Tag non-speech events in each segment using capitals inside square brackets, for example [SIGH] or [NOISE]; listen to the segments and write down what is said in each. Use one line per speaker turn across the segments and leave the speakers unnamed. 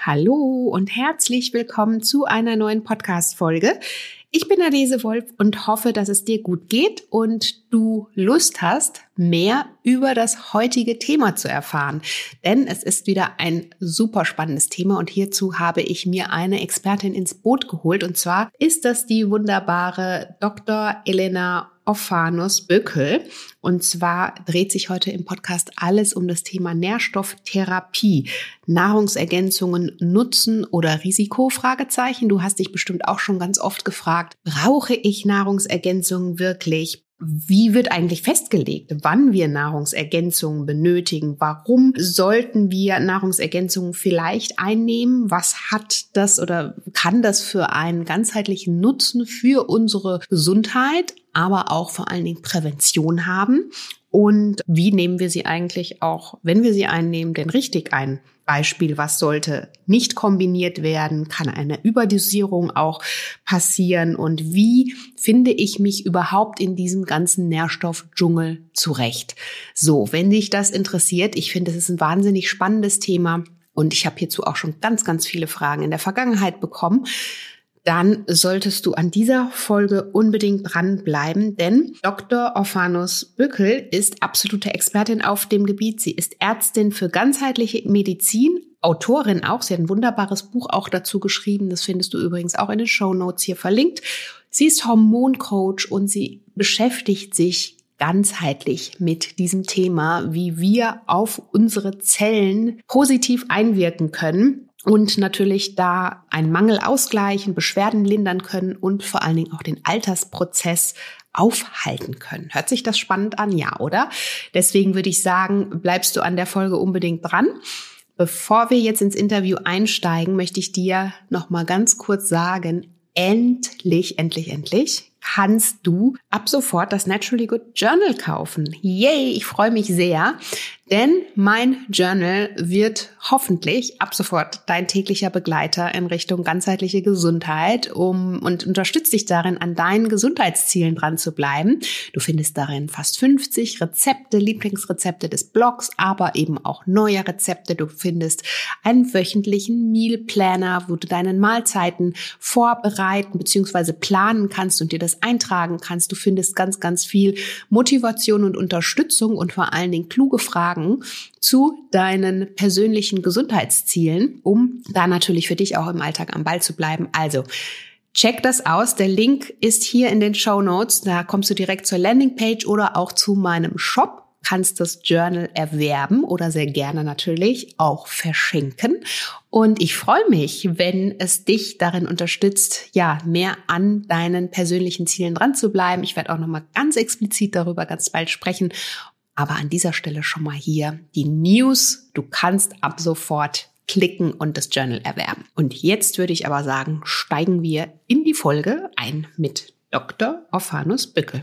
Hallo und herzlich willkommen zu einer neuen Podcast-Folge. Ich bin Adese Wolf und hoffe, dass es dir gut geht und du Lust hast, mehr über das heutige Thema zu erfahren. Denn es ist wieder ein super spannendes Thema und hierzu habe ich mir eine Expertin ins Boot geholt. Und zwar ist das die wunderbare Dr. Elena Ophanus Böckel. Und zwar dreht sich heute im Podcast alles um das Thema Nährstofftherapie. Nahrungsergänzungen Nutzen oder Risiko? Fragezeichen. Du hast dich bestimmt auch schon ganz oft gefragt, brauche ich Nahrungsergänzungen wirklich? Wie wird eigentlich festgelegt, wann wir Nahrungsergänzungen benötigen? Warum sollten wir Nahrungsergänzungen vielleicht einnehmen? Was hat das oder kann das für einen ganzheitlichen Nutzen für unsere Gesundheit, aber auch vor allen Dingen Prävention haben? Und wie nehmen wir sie eigentlich auch, wenn wir sie einnehmen, denn richtig ein? Beispiel, was sollte nicht kombiniert werden? Kann eine Überdosierung auch passieren? Und wie finde ich mich überhaupt in diesem ganzen Nährstoffdschungel zurecht? So, wenn dich das interessiert, ich finde, es ist ein wahnsinnig spannendes Thema. Und ich habe hierzu auch schon ganz, ganz viele Fragen in der Vergangenheit bekommen dann solltest du an dieser Folge unbedingt dranbleiben, denn Dr. Ophanus Bückel ist absolute Expertin auf dem Gebiet. Sie ist Ärztin für ganzheitliche Medizin, Autorin auch. Sie hat ein wunderbares Buch auch dazu geschrieben. Das findest du übrigens auch in den Show Notes hier verlinkt. Sie ist Hormoncoach und sie beschäftigt sich ganzheitlich mit diesem Thema, wie wir auf unsere Zellen positiv einwirken können und natürlich da einen Mangel ausgleichen, Beschwerden lindern können und vor allen Dingen auch den Altersprozess aufhalten können. Hört sich das spannend an? Ja, oder? Deswegen würde ich sagen, bleibst du an der Folge unbedingt dran. Bevor wir jetzt ins Interview einsteigen, möchte ich dir noch mal ganz kurz sagen, endlich, endlich, endlich kannst du ab sofort das Naturally Good Journal kaufen. Yay, ich freue mich sehr, denn mein Journal wird hoffentlich ab sofort dein täglicher Begleiter in Richtung ganzheitliche Gesundheit um, und unterstützt dich darin, an deinen Gesundheitszielen dran zu bleiben. Du findest darin fast 50 Rezepte, Lieblingsrezepte des Blogs, aber eben auch neue Rezepte. Du findest einen wöchentlichen Meal Planner, wo du deinen Mahlzeiten vorbereiten bzw. planen kannst und dir das eintragen kannst. Du findest ganz, ganz viel Motivation und Unterstützung und vor allen Dingen kluge Fragen zu deinen persönlichen Gesundheitszielen, um da natürlich für dich auch im Alltag am Ball zu bleiben. Also, Check das aus. Der Link ist hier in den Show Notes. Da kommst du direkt zur Landingpage oder auch zu meinem Shop kannst das Journal erwerben oder sehr gerne natürlich auch verschenken. Und ich freue mich, wenn es dich darin unterstützt, ja, mehr an deinen persönlichen Zielen dran zu bleiben. Ich werde auch nochmal ganz explizit darüber ganz bald sprechen. Aber an dieser Stelle schon mal hier die News. Du kannst ab sofort klicken und das Journal erwerben. Und jetzt würde ich aber sagen, steigen wir in die Folge ein mit Dr. Ophanus Bückel.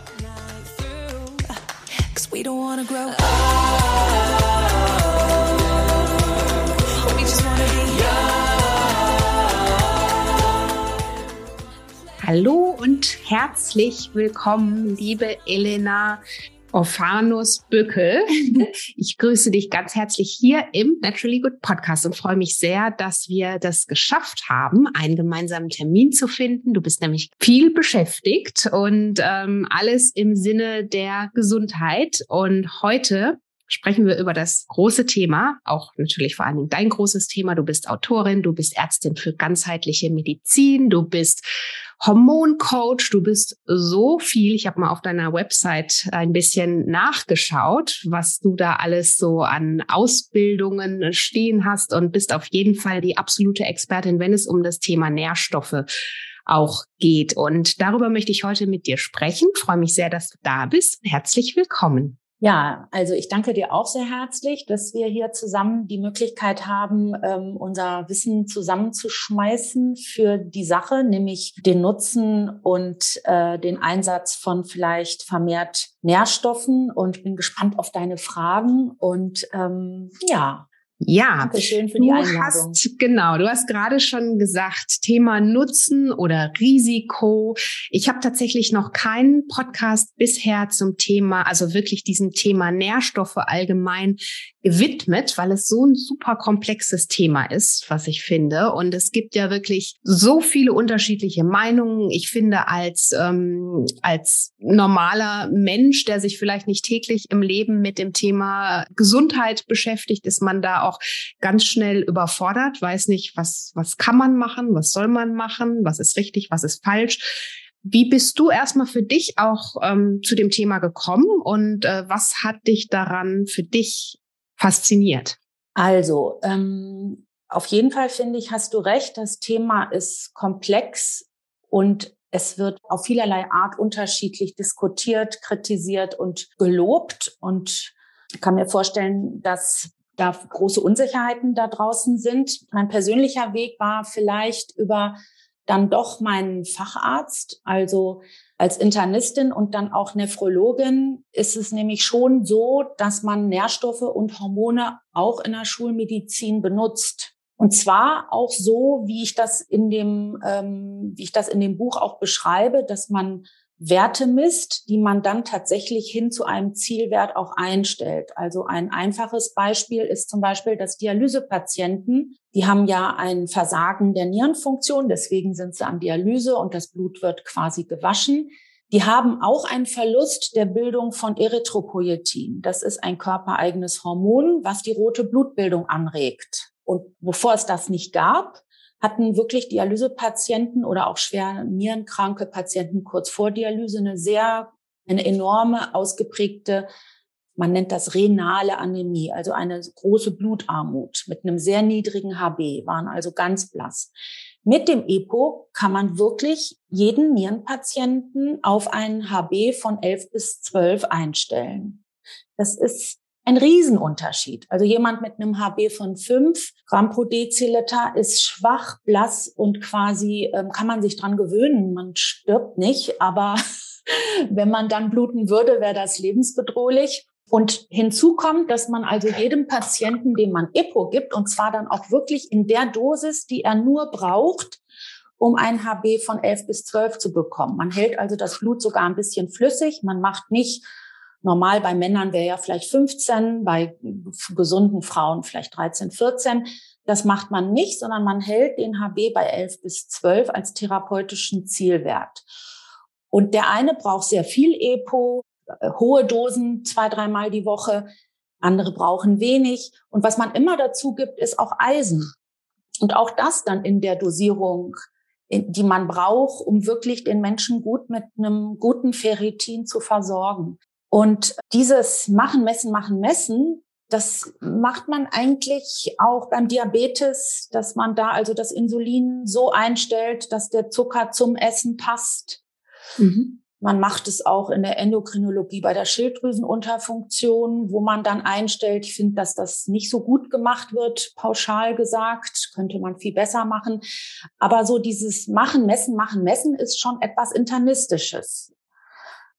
We don't wanna grow be young. Hallo und herzlich willkommen, liebe Elena Ophanus Bückel. [LAUGHS] Ich grüße dich ganz herzlich hier im Naturally Good Podcast und freue mich sehr, dass wir das geschafft haben, einen gemeinsamen Termin zu finden. Du bist nämlich viel beschäftigt und ähm, alles im Sinne der Gesundheit. Und heute sprechen wir über das große Thema, auch natürlich vor allen Dingen dein großes Thema. Du bist Autorin, du bist Ärztin für ganzheitliche Medizin, du bist Hormoncoach, du bist so viel. Ich habe mal auf deiner Website ein bisschen nachgeschaut, was du da alles so an Ausbildungen stehen hast und bist auf jeden Fall die absolute Expertin, wenn es um das Thema Nährstoffe auch geht. Und darüber möchte ich heute mit dir sprechen. Ich freue mich sehr, dass du da bist. Herzlich willkommen.
Ja, also ich danke dir auch sehr herzlich, dass wir hier zusammen die Möglichkeit haben, ähm, unser Wissen zusammenzuschmeißen für die Sache, nämlich den Nutzen und äh, den Einsatz von vielleicht vermehrt Nährstoffen. Und bin gespannt auf deine Fragen. Und ähm, ja,
ja, Dankeschön für die du Einladung. Hast, genau, du hast gerade schon gesagt, Thema Nutzen oder Risiko. Ich habe tatsächlich noch keinen Podcast bisher zum Thema, also wirklich diesem Thema Nährstoffe allgemein gewidmet, weil es so ein super komplexes Thema ist, was ich finde. Und es gibt ja wirklich so viele unterschiedliche Meinungen. Ich finde, als, ähm, als normaler Mensch, der sich vielleicht nicht täglich im Leben mit dem Thema Gesundheit beschäftigt, ist man da auch ganz schnell überfordert, weiß nicht, was, was kann man machen, was soll man machen, was ist richtig, was ist falsch. Wie bist du erstmal für dich auch ähm, zu dem Thema gekommen und äh, was hat dich daran für dich fasziniert?
Also, ähm, auf jeden Fall finde ich, hast du recht, das Thema ist komplex und es wird auf vielerlei Art unterschiedlich diskutiert, kritisiert und gelobt. Und ich kann mir vorstellen, dass da große Unsicherheiten da draußen sind. Mein persönlicher Weg war vielleicht über dann doch meinen Facharzt, also als Internistin und dann auch Nephrologin ist es nämlich schon so, dass man Nährstoffe und Hormone auch in der Schulmedizin benutzt. Und zwar auch so, wie ich das in dem, ähm, wie ich das in dem Buch auch beschreibe, dass man Werte misst, die man dann tatsächlich hin zu einem Zielwert auch einstellt. Also ein einfaches Beispiel ist zum Beispiel, dass Dialysepatienten, die haben ja ein Versagen der Nierenfunktion, deswegen sind sie an Dialyse und das Blut wird quasi gewaschen. Die haben auch einen Verlust der Bildung von Erythropoietin. Das ist ein körpereigenes Hormon, was die rote Blutbildung anregt. Und bevor es das nicht gab, hatten wirklich Dialysepatienten oder auch schwer nierenkranke Patienten kurz vor Dialyse eine sehr, eine enorme, ausgeprägte, man nennt das renale Anämie, also eine große Blutarmut mit einem sehr niedrigen HB, waren also ganz blass. Mit dem EPO kann man wirklich jeden Nierenpatienten auf einen HB von 11 bis 12 einstellen. Das ist ein Riesenunterschied. Also jemand mit einem HB von 5 Gramm pro Deziliter ist schwach, blass und quasi ähm, kann man sich dran gewöhnen. Man stirbt nicht, aber [LAUGHS] wenn man dann bluten würde, wäre das lebensbedrohlich. Und hinzu kommt, dass man also jedem Patienten, dem man EPO gibt, und zwar dann auch wirklich in der Dosis, die er nur braucht, um ein HB von 11 bis 12 zu bekommen. Man hält also das Blut sogar ein bisschen flüssig. Man macht nicht Normal bei Männern wäre ja vielleicht 15, bei gesunden Frauen vielleicht 13, 14. Das macht man nicht, sondern man hält den HB bei 11 bis 12 als therapeutischen Zielwert. Und der eine braucht sehr viel EPO, äh, hohe Dosen, zwei, dreimal die Woche. Andere brauchen wenig. Und was man immer dazu gibt, ist auch Eisen. Und auch das dann in der Dosierung, die man braucht, um wirklich den Menschen gut mit einem guten Ferritin zu versorgen. Und dieses Machen, Messen, Machen, Messen, das macht man eigentlich auch beim Diabetes, dass man da also das Insulin so einstellt, dass der Zucker zum Essen passt. Mhm. Man macht es auch in der Endokrinologie bei der Schilddrüsenunterfunktion, wo man dann einstellt. Ich finde, dass das nicht so gut gemacht wird, pauschal gesagt, könnte man viel besser machen. Aber so dieses Machen, Messen, Machen, Messen ist schon etwas Internistisches.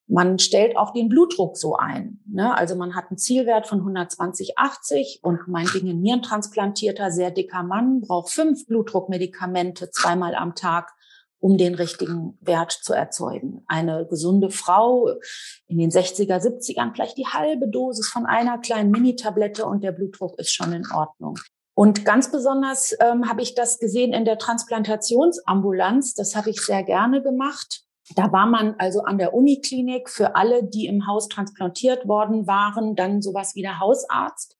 Man stellt auch den Blutdruck so ein. Ne? Also man hat einen Zielwert von 120, 80 und mein Ding ein nierentransplantierter, sehr dicker Mann braucht fünf Blutdruckmedikamente zweimal am Tag, um den richtigen Wert zu erzeugen. Eine gesunde Frau in den 60er, 70ern vielleicht die halbe Dosis von einer kleinen Mini-Tablette und der Blutdruck ist schon in Ordnung. Und ganz besonders ähm, habe ich das gesehen in der Transplantationsambulanz. Das habe ich sehr gerne gemacht. Da war man also an der Uniklinik für alle, die im Haus transplantiert worden waren, dann sowas wie der Hausarzt.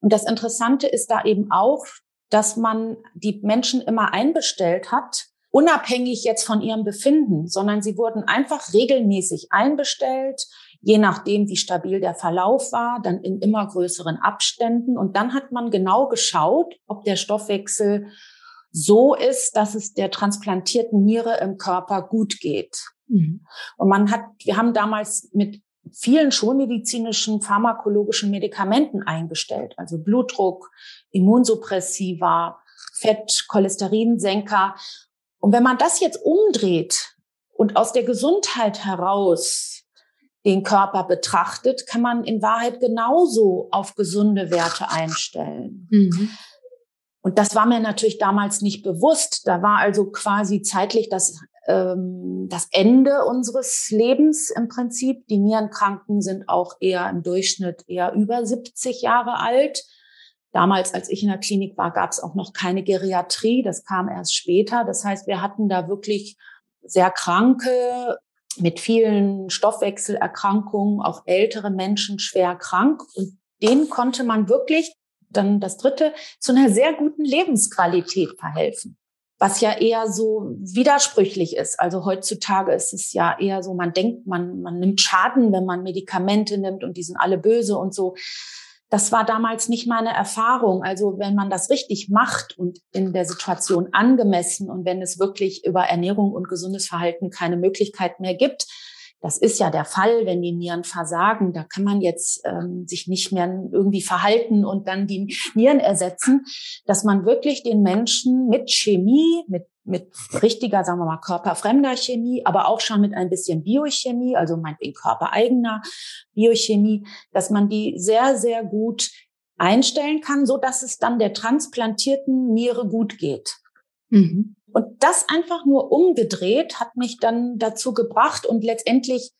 Und das Interessante ist da eben auch, dass man die Menschen immer einbestellt hat, unabhängig jetzt von ihrem Befinden, sondern sie wurden einfach regelmäßig einbestellt, je nachdem, wie stabil der Verlauf war, dann in immer größeren Abständen. Und dann hat man genau geschaut, ob der Stoffwechsel so ist, dass es der transplantierten Niere im Körper gut geht. Mhm. Und man hat, wir haben damals mit vielen schulmedizinischen pharmakologischen Medikamenten eingestellt, also Blutdruck, Immunsuppressiva, Fett, Cholesterinsenker. Und wenn man das jetzt umdreht und aus der Gesundheit heraus den Körper betrachtet, kann man in Wahrheit genauso auf gesunde Werte einstellen. Mhm. Und das war mir natürlich damals nicht bewusst. Da war also quasi zeitlich das, ähm, das Ende unseres Lebens im Prinzip. Die Nierenkranken sind auch eher im Durchschnitt eher über 70 Jahre alt. Damals, als ich in der Klinik war, gab es auch noch keine Geriatrie. Das kam erst später. Das heißt, wir hatten da wirklich sehr kranke, mit vielen Stoffwechselerkrankungen, auch ältere Menschen schwer krank. Und denen konnte man wirklich, dann das dritte, zu einer sehr guten Lebensqualität verhelfen. Was ja eher so widersprüchlich ist. Also heutzutage ist es ja eher so, man denkt, man, man nimmt Schaden, wenn man Medikamente nimmt und die sind alle böse und so. Das war damals nicht meine Erfahrung. Also wenn man das richtig macht und in der Situation angemessen und wenn es wirklich über Ernährung und gesundes Verhalten keine Möglichkeit mehr gibt, das ist ja der Fall, wenn die Nieren versagen. Da kann man jetzt ähm, sich nicht mehr irgendwie verhalten und dann die Nieren ersetzen, dass man wirklich den Menschen mit Chemie, mit mit richtiger, sagen wir mal, körperfremder Chemie, aber auch schon mit ein bisschen Biochemie, also meinetwegen körpereigener Biochemie, dass man die sehr, sehr gut einstellen kann, so dass es dann der transplantierten Niere gut geht. Mhm. Und das einfach nur umgedreht hat mich dann dazu gebracht und letztendlich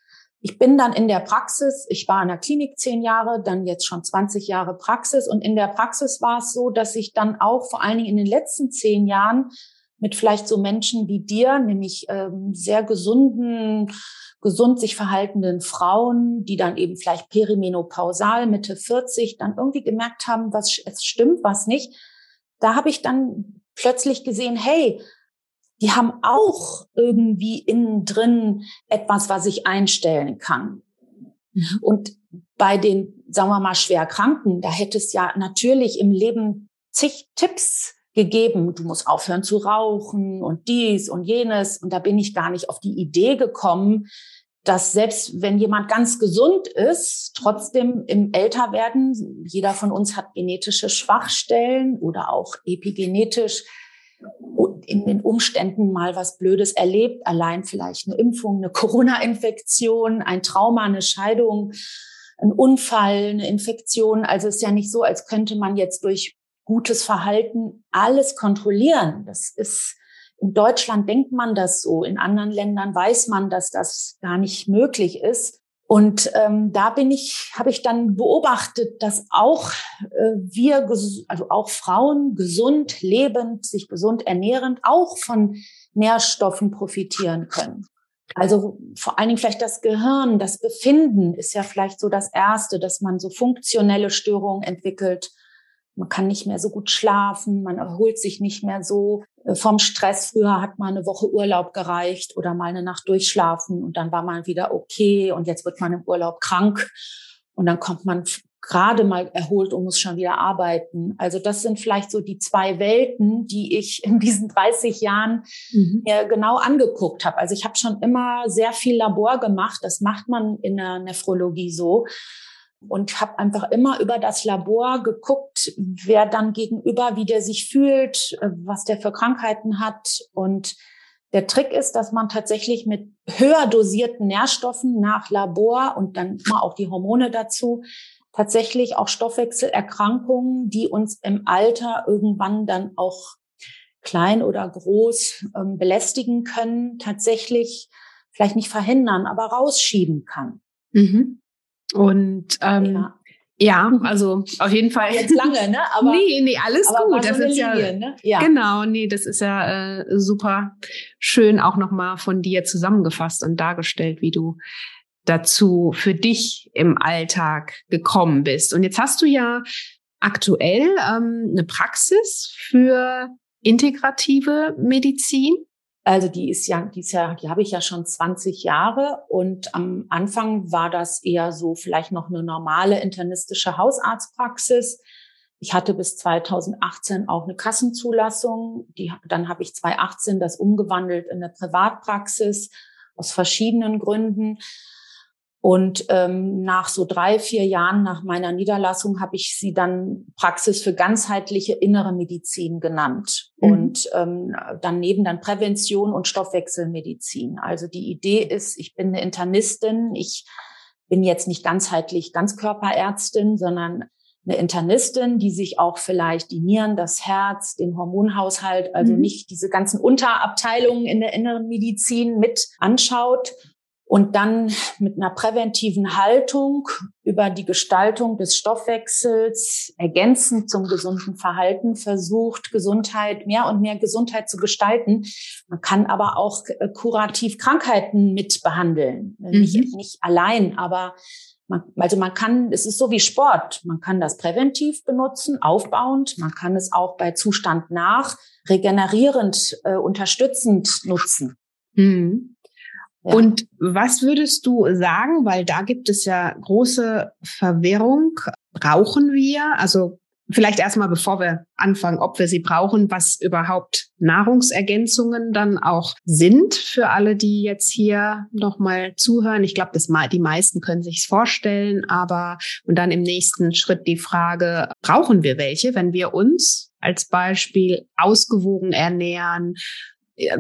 ich bin dann in der Praxis, ich war in der Klinik zehn Jahre, dann jetzt schon 20 Jahre Praxis. Und in der Praxis war es so, dass ich dann auch vor allen Dingen in den letzten zehn Jahren mit vielleicht so Menschen wie dir, nämlich ähm, sehr gesunden, gesund sich verhaltenden Frauen, die dann eben vielleicht perimenopausal Mitte 40 dann irgendwie gemerkt haben, was es stimmt, was nicht. Da habe ich dann plötzlich gesehen, hey, die haben auch irgendwie innen drin etwas, was ich einstellen kann. Mhm. Und bei den, sagen wir mal, schwer Kranken, da hätte es ja natürlich im Leben zig Tipps gegeben, du musst aufhören zu rauchen und dies und jenes. Und da bin ich gar nicht auf die Idee gekommen, dass selbst wenn jemand ganz gesund ist, trotzdem im Älterwerden, jeder von uns hat genetische Schwachstellen oder auch epigenetisch in den Umständen mal was Blödes erlebt, allein vielleicht eine Impfung, eine [LAUGHS] Corona-Infektion, ein Trauma, eine Scheidung, ein Unfall, eine Infektion. Also es ist ja nicht so, als könnte man jetzt durch gutes Verhalten alles kontrollieren. Das ist in Deutschland denkt man das so, in anderen Ländern weiß man, dass das gar nicht möglich ist. Und ähm, da bin ich, habe ich dann beobachtet, dass auch äh, wir, also auch Frauen gesund lebend, sich gesund ernährend, auch von Nährstoffen profitieren können. Also vor allen Dingen vielleicht das Gehirn, das Befinden ist ja vielleicht so das Erste, dass man so funktionelle Störungen entwickelt, man kann nicht mehr so gut schlafen, man erholt sich nicht mehr so äh, vom Stress. Früher hat mal eine Woche Urlaub gereicht oder mal eine Nacht durchschlafen und dann war man wieder okay und jetzt wird man im Urlaub krank und dann kommt man gerade mal erholt und muss schon wieder arbeiten. Also das sind vielleicht so die zwei Welten, die ich in diesen 30 Jahren mhm. mir genau angeguckt habe. Also ich habe schon immer sehr viel Labor gemacht. Das macht man in der Nephrologie so und habe einfach immer über das Labor geguckt, wer dann gegenüber, wie der sich fühlt, äh, was der für Krankheiten hat. Und der Trick ist, dass man tatsächlich mit höher dosierten Nährstoffen nach Labor und dann mal auch die Hormone dazu tatsächlich auch Stoffwechselerkrankungen, die uns im Alter irgendwann dann auch klein oder groß ähm, belästigen können, tatsächlich vielleicht nicht verhindern, aber rausschieben kann.
Mhm. Und ähm, ja. Ja, also auf jeden Fall.
Jetzt lange, ne? [LAUGHS]
Aber, nee, nee, alles gut. Das ist ja, ne? ja, genau, nee, das ist ja äh, super schön auch nochmal von dir zusammengefasst und dargestellt, wie du dazu für dich im Alltag gekommen bist. Und jetzt hast du ja aktuell ähm, eine Praxis für integrative Medizin.
Also die ist ja, die ist ja, die habe ich ja schon 20 Jahre und am Anfang war das eher so vielleicht noch eine normale internistische Hausarztpraxis. Ich hatte bis 2018 auch eine Kassenzulassung. Die, dann habe ich 2018 das umgewandelt in eine Privatpraxis aus verschiedenen Gründen. Und ähm, nach so drei, vier Jahren nach meiner Niederlassung habe ich sie dann Praxis für ganzheitliche innere Medizin genannt. Mhm. Und ähm, daneben dann Prävention und Stoffwechselmedizin. Also die Idee ist, ich bin eine Internistin, ich bin jetzt nicht ganzheitlich Ganzkörperärztin, sondern eine Internistin, die sich auch vielleicht die Nieren, das Herz, den Hormonhaushalt, also mhm. nicht diese ganzen Unterabteilungen in der inneren Medizin mit anschaut und dann mit einer präventiven Haltung über die Gestaltung des Stoffwechsels ergänzend zum gesunden Verhalten versucht, Gesundheit, mehr und mehr Gesundheit zu gestalten. Man kann aber auch äh, kurativ Krankheiten mit behandeln. Mhm. Nicht, nicht allein, aber man, also man kann, es ist so wie Sport. Man kann das präventiv benutzen, aufbauend. Man kann es auch bei Zustand nach regenerierend, äh, unterstützend nutzen.
Mhm. Und was würdest du sagen, weil da gibt es ja große Verwirrung, brauchen wir, also vielleicht erstmal, bevor wir anfangen, ob wir sie brauchen, was überhaupt Nahrungsergänzungen dann auch sind für alle, die jetzt hier nochmal zuhören. Ich glaube, die meisten können sich vorstellen, aber und dann im nächsten Schritt die Frage, brauchen wir welche, wenn wir uns als Beispiel ausgewogen ernähren,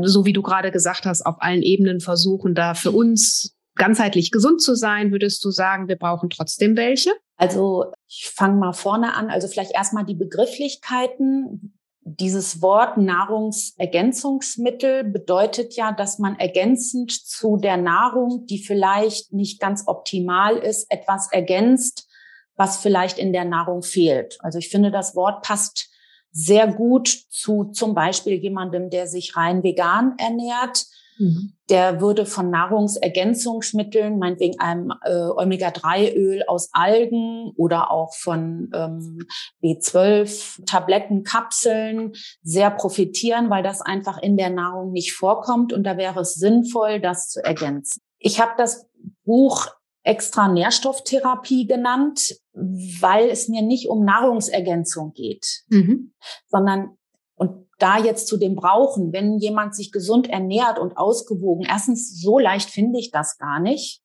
so wie du gerade gesagt hast, auf allen Ebenen versuchen, da für uns ganzheitlich gesund zu sein, würdest du sagen, wir brauchen trotzdem welche?
Also ich fange mal vorne an. Also vielleicht erstmal die Begrifflichkeiten. Dieses Wort Nahrungsergänzungsmittel bedeutet ja, dass man ergänzend zu der Nahrung, die vielleicht nicht ganz optimal ist, etwas ergänzt, was vielleicht in der Nahrung fehlt. Also ich finde, das Wort passt sehr gut zu zum Beispiel jemandem, der sich rein vegan ernährt. Mhm. Der würde von Nahrungsergänzungsmitteln, meinetwegen einem äh, Omega-3-Öl aus Algen oder auch von ähm, B12-Tabletten, Kapseln sehr profitieren, weil das einfach in der Nahrung nicht vorkommt. Und da wäre es sinnvoll, das zu ergänzen. Ich habe das Buch extra Nährstofftherapie genannt, weil es mir nicht um Nahrungsergänzung geht, mhm. sondern und da jetzt zu dem Brauchen, wenn jemand sich gesund ernährt und ausgewogen, erstens so leicht finde ich das gar nicht,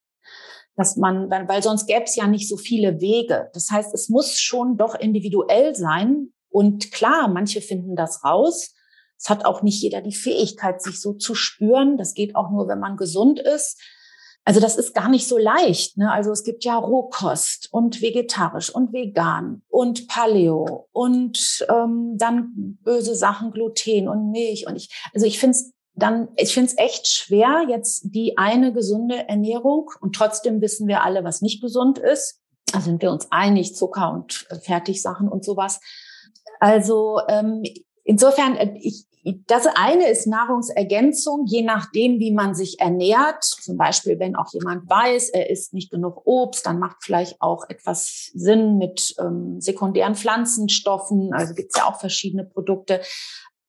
dass man, weil, weil sonst gäbe es ja nicht so viele Wege. Das heißt, es muss schon doch individuell sein. Und klar, manche finden das raus. Es hat auch nicht jeder die Fähigkeit, sich so zu spüren. Das geht auch nur, wenn man gesund ist. Also das ist gar nicht so leicht. Ne? Also es gibt ja Rohkost und vegetarisch und vegan und Paleo und ähm, dann böse Sachen Gluten und Milch und ich. Also ich finde es dann, ich finde es echt schwer jetzt die eine gesunde Ernährung und trotzdem wissen wir alle, was nicht gesund ist. Da sind wir uns einig, Zucker und Fertigsachen und sowas. Also ähm, insofern, äh, ich, das eine ist Nahrungsergänzung, je nachdem, wie man sich ernährt. Zum Beispiel, wenn auch jemand weiß, er isst nicht genug Obst, dann macht vielleicht auch etwas Sinn mit ähm, sekundären Pflanzenstoffen. Also gibt es ja auch verschiedene Produkte.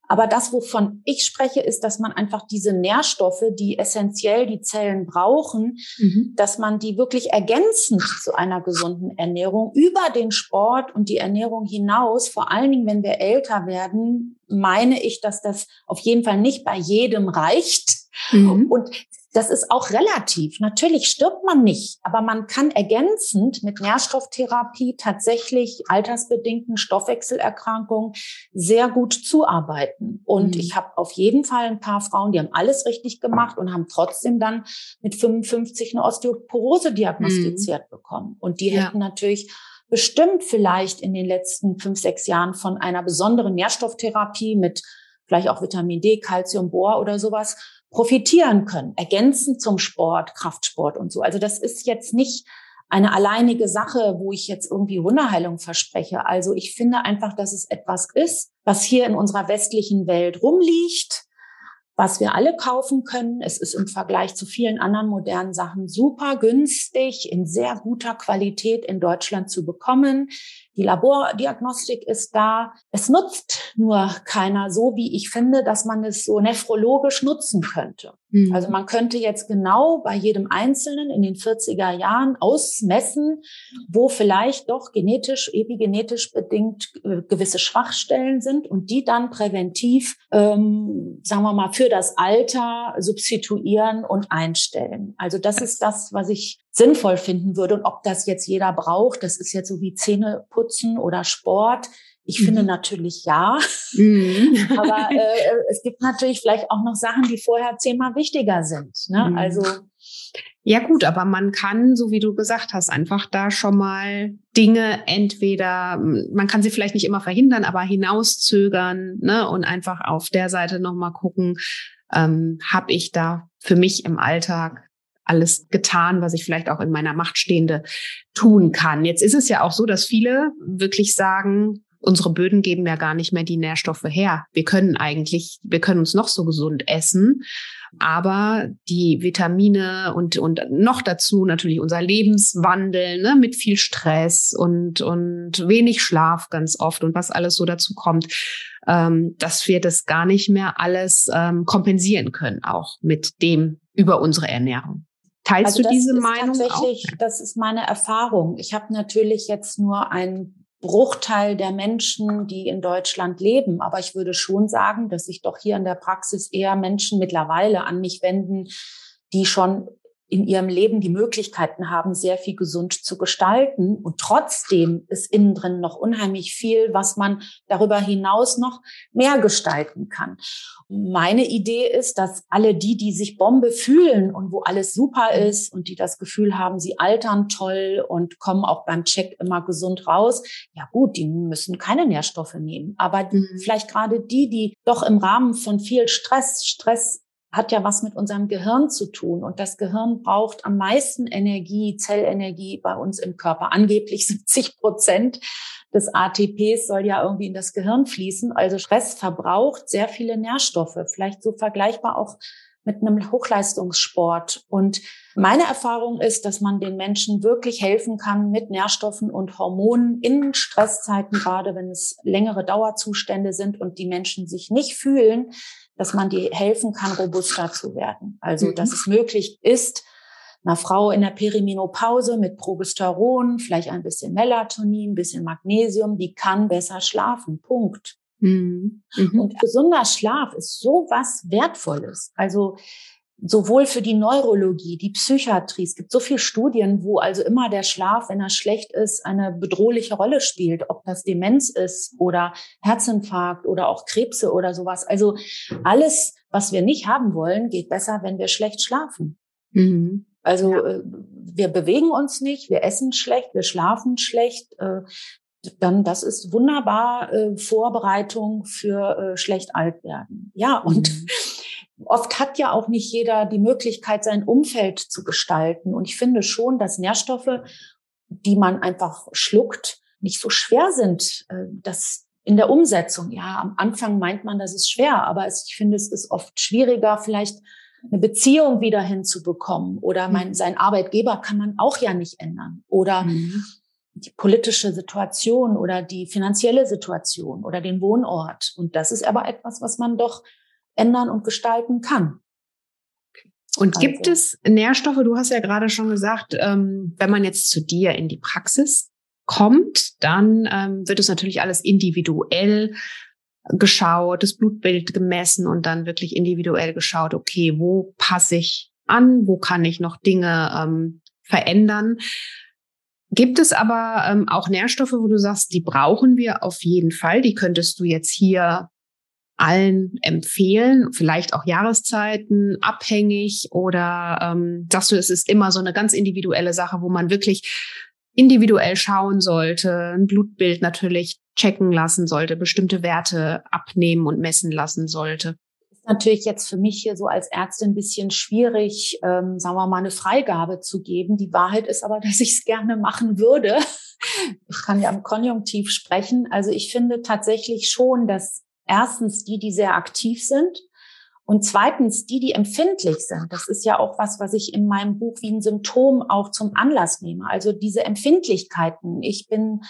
Aber das, wovon ich spreche, ist, dass man einfach diese Nährstoffe, die essentiell die Zellen brauchen, mhm. dass man die wirklich ergänzend zu einer gesunden Ernährung über den Sport und die Ernährung hinaus, vor allen Dingen, wenn wir älter werden, meine ich, dass das auf jeden Fall nicht bei jedem reicht. Mhm. Und das ist auch relativ. Natürlich stirbt man nicht, aber man kann ergänzend mit Nährstofftherapie tatsächlich altersbedingten Stoffwechselerkrankungen sehr gut zuarbeiten. Und mhm. ich habe auf jeden Fall ein paar Frauen, die haben alles richtig gemacht und haben trotzdem dann mit 55 eine Osteoporose diagnostiziert mhm. bekommen. Und die ja. hätten natürlich bestimmt vielleicht in den letzten fünf, sechs Jahren von einer besonderen Nährstofftherapie mit vielleicht auch Vitamin D, Calcium, Bohr oder sowas profitieren können, ergänzend zum Sport, Kraftsport und so. Also das ist jetzt nicht eine alleinige Sache, wo ich jetzt irgendwie Wunderheilung verspreche. Also ich finde einfach, dass es etwas ist, was hier in unserer westlichen Welt rumliegt, was wir alle kaufen können. Es ist im Vergleich zu vielen anderen modernen Sachen super günstig, in sehr guter Qualität in Deutschland zu bekommen. Die Labordiagnostik ist da. Es nutzt nur keiner so, wie ich finde, dass man es so nephrologisch nutzen könnte. Mhm. Also man könnte jetzt genau bei jedem Einzelnen in den 40er Jahren ausmessen, wo vielleicht doch genetisch, epigenetisch bedingt äh, gewisse Schwachstellen sind und die dann präventiv, ähm, sagen wir mal, für das Alter substituieren und einstellen. Also das ist das, was ich sinnvoll finden würde. Und ob das jetzt jeder braucht, das ist jetzt so wie Zähne putzen oder Sport. Ich finde mhm. natürlich ja, mhm. [LAUGHS] aber [LAUGHS] äh, es gibt natürlich vielleicht auch noch Sachen, die vorher zehnmal wichtiger sind. Ne? Mhm. Also
ja gut, aber man kann, so wie du gesagt hast, einfach da schon mal Dinge entweder, man kann sie vielleicht nicht immer verhindern, aber hinauszögern ne? und einfach auf der Seite nochmal gucken, ähm, habe ich da für mich im Alltag alles getan, was ich vielleicht auch in meiner Macht stehende tun kann. Jetzt ist es ja auch so, dass viele wirklich sagen, unsere Böden geben ja gar nicht mehr die Nährstoffe her. Wir können eigentlich, wir können uns noch so gesund essen, aber die Vitamine und, und noch dazu natürlich unser Lebenswandel ne, mit viel Stress und, und wenig Schlaf ganz oft und was alles so dazu kommt, ähm, dass wir das gar nicht mehr alles ähm, kompensieren können, auch mit dem über unsere Ernährung. Teilst also du diese Meinung?
Tatsächlich, auch? das ist meine Erfahrung. Ich habe natürlich jetzt nur ein Bruchteil der Menschen, die in Deutschland leben. Aber ich würde schon sagen, dass sich doch hier in der Praxis eher Menschen mittlerweile an mich wenden, die schon in ihrem Leben die Möglichkeiten haben, sehr viel gesund zu gestalten. Und trotzdem ist innen drin noch unheimlich viel, was man darüber hinaus noch mehr gestalten kann. Meine Idee ist, dass alle die, die sich Bombe fühlen und wo alles super ist und die das Gefühl haben, sie altern toll und kommen auch beim Check immer gesund raus, ja gut, die müssen keine Nährstoffe nehmen. Aber mhm. vielleicht gerade die, die doch im Rahmen von viel Stress, Stress hat ja was mit unserem Gehirn zu tun. Und das Gehirn braucht am meisten Energie, Zellenergie bei uns im Körper. Angeblich [LAUGHS] 70 Prozent des ATPs soll ja irgendwie in das Gehirn fließen. Also Stress verbraucht sehr viele Nährstoffe. Vielleicht so vergleichbar auch mit einem Hochleistungssport. Und meine Erfahrung ist, dass man den Menschen wirklich helfen kann mit Nährstoffen und Hormonen in Stresszeiten, gerade wenn es längere Dauerzustände sind und die Menschen sich nicht fühlen, dass man die helfen kann, robuster zu werden. Also, dass mhm. es möglich ist, einer Frau in der Perimenopause mit Progesteron, vielleicht ein bisschen Melatonin, ein bisschen Magnesium, die kann besser schlafen. Punkt. Mhm. Mhm. Und gesunder Schlaf ist so was Wertvolles. Also sowohl für die Neurologie, die Psychiatrie. Es gibt so viele Studien, wo also immer der Schlaf, wenn er schlecht ist, eine bedrohliche Rolle spielt, ob das Demenz ist oder Herzinfarkt oder auch Krebse oder sowas. Also alles, was wir nicht haben wollen, geht besser, wenn wir schlecht schlafen. Mhm. Also ja. Äh, wir bewegen uns nicht, wir essen schlecht, wir schlafen schlecht. Äh, dann das ist wunderbar äh, Vorbereitung für schlecht alt werden. Ja, und mhm Oft hat ja auch nicht jeder die Möglichkeit, sein Umfeld zu gestalten. Und ich finde schon, dass Nährstoffe, die man einfach schluckt, nicht so schwer sind. Äh, das in der Umsetzung, ja, am Anfang meint man, das ist schwer, aber ich finde, es ist oft schwieriger, vielleicht eine Beziehung wieder hinzubekommen. Oder mein, mhm. sein Arbeitgeber kann man auch ja nicht ändern. Oder mhm. die politische Situation oder die finanzielle Situation oder den Wohnort. Und das ist aber etwas, was man doch ändern und gestalten kann.
Und also. gibt es Nährstoffe, du hast ja gerade schon gesagt, ähm, wenn man jetzt zu dir in die Praxis kommt, dann ähm, wird es natürlich alles individuell geschaut, das Blutbild gemessen und dann wirklich individuell geschaut, okay, wo passe ich an, wo kann ich noch Dinge ähm, verändern. Gibt es aber ähm, auch Nährstoffe, wo du sagst, die brauchen wir auf jeden Fall, die könntest du jetzt hier allen empfehlen, vielleicht auch Jahreszeiten abhängig oder ähm, sagst du, es ist immer so eine ganz individuelle Sache, wo man wirklich individuell schauen sollte, ein Blutbild natürlich checken lassen sollte, bestimmte Werte abnehmen und messen lassen sollte?
Ist natürlich jetzt für mich hier so als Ärztin ein bisschen schwierig, ähm, sagen wir mal, eine Freigabe zu geben. Die Wahrheit ist aber, [LAUGHS] dass ich es gerne machen würde. Ich kann ja am Konjunktiv sprechen. Also ich finde tatsächlich schon, dass Erstens die, die sehr aktiv sind und zweitens die, die empfindlich sind. Das ist ja auch was, was ich in meinem Buch wie ein Symptom auch zum Anlass nehme. Also diese Empfindlichkeiten. Ich bin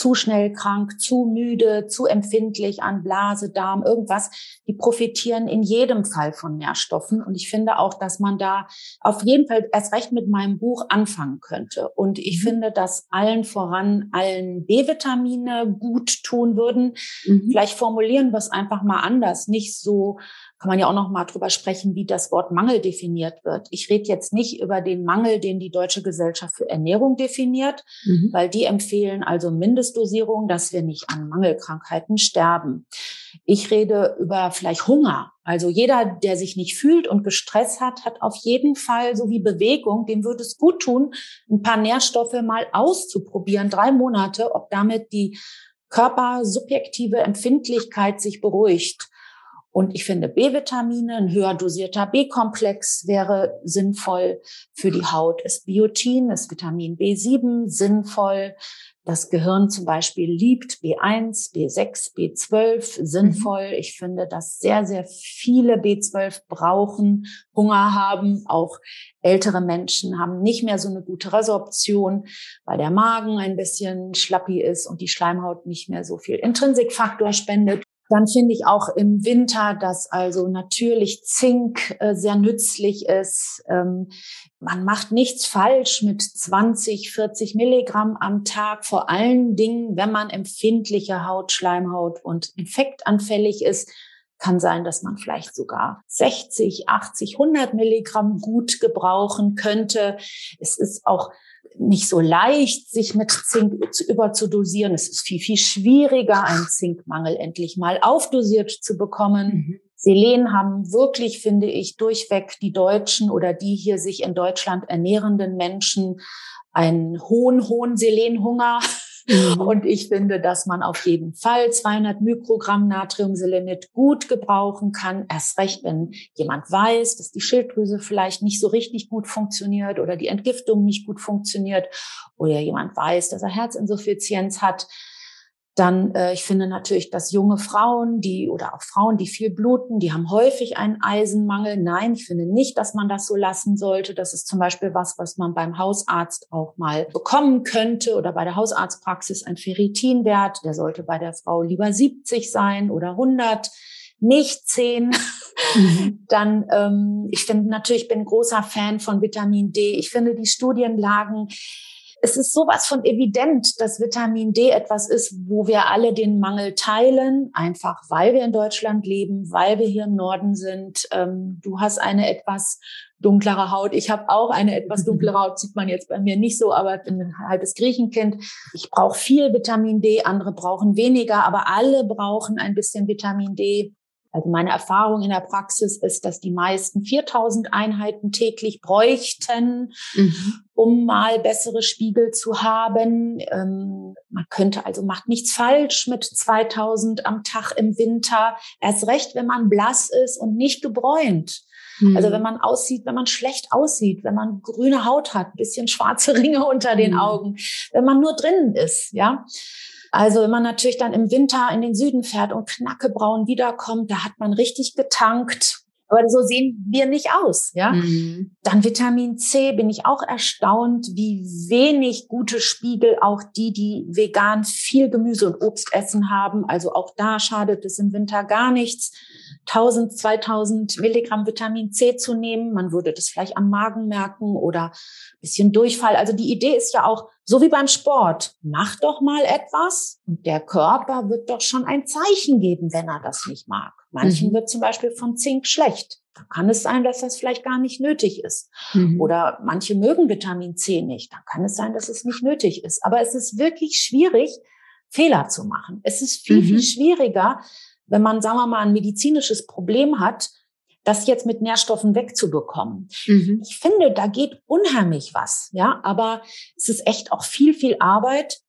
zu schnell krank, zu müde, zu empfindlich an Blase, Darm, irgendwas. Die profitieren in jedem Fall von Nährstoffen. Und ich finde auch, dass man da auf jeden Fall erst recht mit meinem Buch anfangen könnte. Und ich mhm. finde, dass allen voran allen B-Vitamine gut tun würden. Mhm. Vielleicht formulieren wir es einfach mal anders. Nicht so kann man ja auch noch mal drüber sprechen, wie das Wort Mangel definiert wird. Ich rede jetzt nicht über den Mangel, den die Deutsche Gesellschaft für Ernährung definiert, mhm. weil die empfehlen also Mindestdosierung, dass wir nicht an Mangelkrankheiten sterben. Ich rede über vielleicht Hunger. Also jeder, der sich nicht fühlt und gestresst hat, hat auf jeden Fall so wie Bewegung, dem würde es gut tun, ein paar Nährstoffe mal auszuprobieren, drei Monate, ob damit die körpersubjektive Empfindlichkeit sich beruhigt. Und ich finde B-Vitamine, ein höher dosierter B-Komplex wäre sinnvoll für die Haut. Ist Biotin, ist Vitamin B7 sinnvoll. Das Gehirn zum Beispiel liebt B1, B6, B12 sinnvoll. Mhm. Ich finde, dass sehr, sehr viele B12 brauchen, Hunger haben. Auch ältere Menschen haben nicht mehr so eine gute Resorption, weil der Magen ein bisschen schlappi ist und die Schleimhaut nicht mehr so viel Intrinsikfaktor spendet. Dann finde ich auch im Winter, dass also natürlich Zink äh, sehr nützlich ist. Ähm, man macht nichts falsch mit 20, 40 Milligramm am Tag. Vor allen Dingen, wenn man empfindliche Haut, Schleimhaut und infektanfällig ist, kann sein, dass man vielleicht sogar 60, 80, 100 Milligramm gut gebrauchen könnte. Es ist auch nicht so leicht, sich mit Zink zu überzudosieren. Es ist viel, viel schwieriger, einen Zinkmangel endlich mal aufdosiert zu bekommen. Mhm. Selen haben wirklich, finde ich, durchweg die Deutschen oder die hier sich in Deutschland ernährenden Menschen einen hohen, hohen Selenhunger. Mhm. Und ich finde, dass man auf jeden Fall 200 Mikrogramm Natriumselenit gut gebrauchen kann. Erst recht, wenn jemand weiß, dass die Schilddrüse vielleicht nicht so richtig gut funktioniert oder die Entgiftung nicht gut funktioniert oder jemand weiß, dass er Herzinsuffizienz hat dann, äh, ich finde natürlich, dass junge Frauen, die oder auch Frauen, die viel bluten, die haben häufig einen Eisenmangel. Nein, ich finde nicht, dass man das so lassen sollte. Das ist zum Beispiel was, was man beim Hausarzt auch mal bekommen könnte oder bei der Hausarztpraxis ein Ferritinwert. Der sollte bei der Frau lieber 70 sein oder 100 nicht 10. [LAUGHS] Mhm. Dann, ähm, ich finde natürlich, bin großer Fan von Vitamin D. Ich finde die Studienlagen es ist sowas von evident, dass Vitamin D etwas ist, wo wir alle den Mangel teilen, einfach weil wir in Deutschland leben, weil wir hier im Norden sind. Ähm, du hast eine etwas dunklere Haut. Ich habe auch eine etwas dunklere Haut, sieht man jetzt bei mir nicht so, aber ich bin ein halbes Griechenkind. Ich brauche viel Vitamin D, andere brauchen weniger, aber alle brauchen ein bisschen Vitamin D. Also meine Erfahrung in der Praxis ist, dass die meisten 4000 Einheiten täglich bräuchten, mhm. um mal bessere Spiegel zu haben. Ähm, man könnte also macht nichts falsch mit 2000 am Tag im Winter. Erst recht, wenn man blass ist und nicht gebräunt. Mhm. Also wenn man aussieht, wenn man schlecht aussieht, wenn man grüne Haut hat, bisschen schwarze Ringe unter den mhm. Augen, wenn man nur drinnen ist, ja. Also wenn man natürlich dann im Winter in den Süden fährt und knackebraun wiederkommt, da hat man richtig getankt. Aber so sehen wir nicht aus, ja. Mhm. Dann Vitamin C bin ich auch erstaunt, wie wenig gute Spiegel auch die, die vegan viel Gemüse und Obst essen haben. Also auch da schadet es im Winter gar nichts. 1000, 2000 Milligramm Vitamin C zu nehmen. Man würde das vielleicht am Magen merken oder bisschen Durchfall. Also die Idee ist ja auch, so wie beim Sport, mach doch mal etwas und der Körper wird doch schon ein Zeichen geben, wenn er das nicht mag. Manchen mhm. wird zum Beispiel von Zink schlecht. Da kann es sein, dass das vielleicht gar nicht nötig ist. Mhm. Oder manche mögen Vitamin C nicht. Da kann es sein, dass es nicht nötig ist. Aber es ist wirklich schwierig, Fehler zu machen. Es ist viel, mhm. viel schwieriger, wenn man, sagen wir mal, ein medizinisches Problem hat, das jetzt mit Nährstoffen wegzubekommen. Mhm. Ich finde, da geht unheimlich was, ja, aber es ist echt auch viel, viel Arbeit.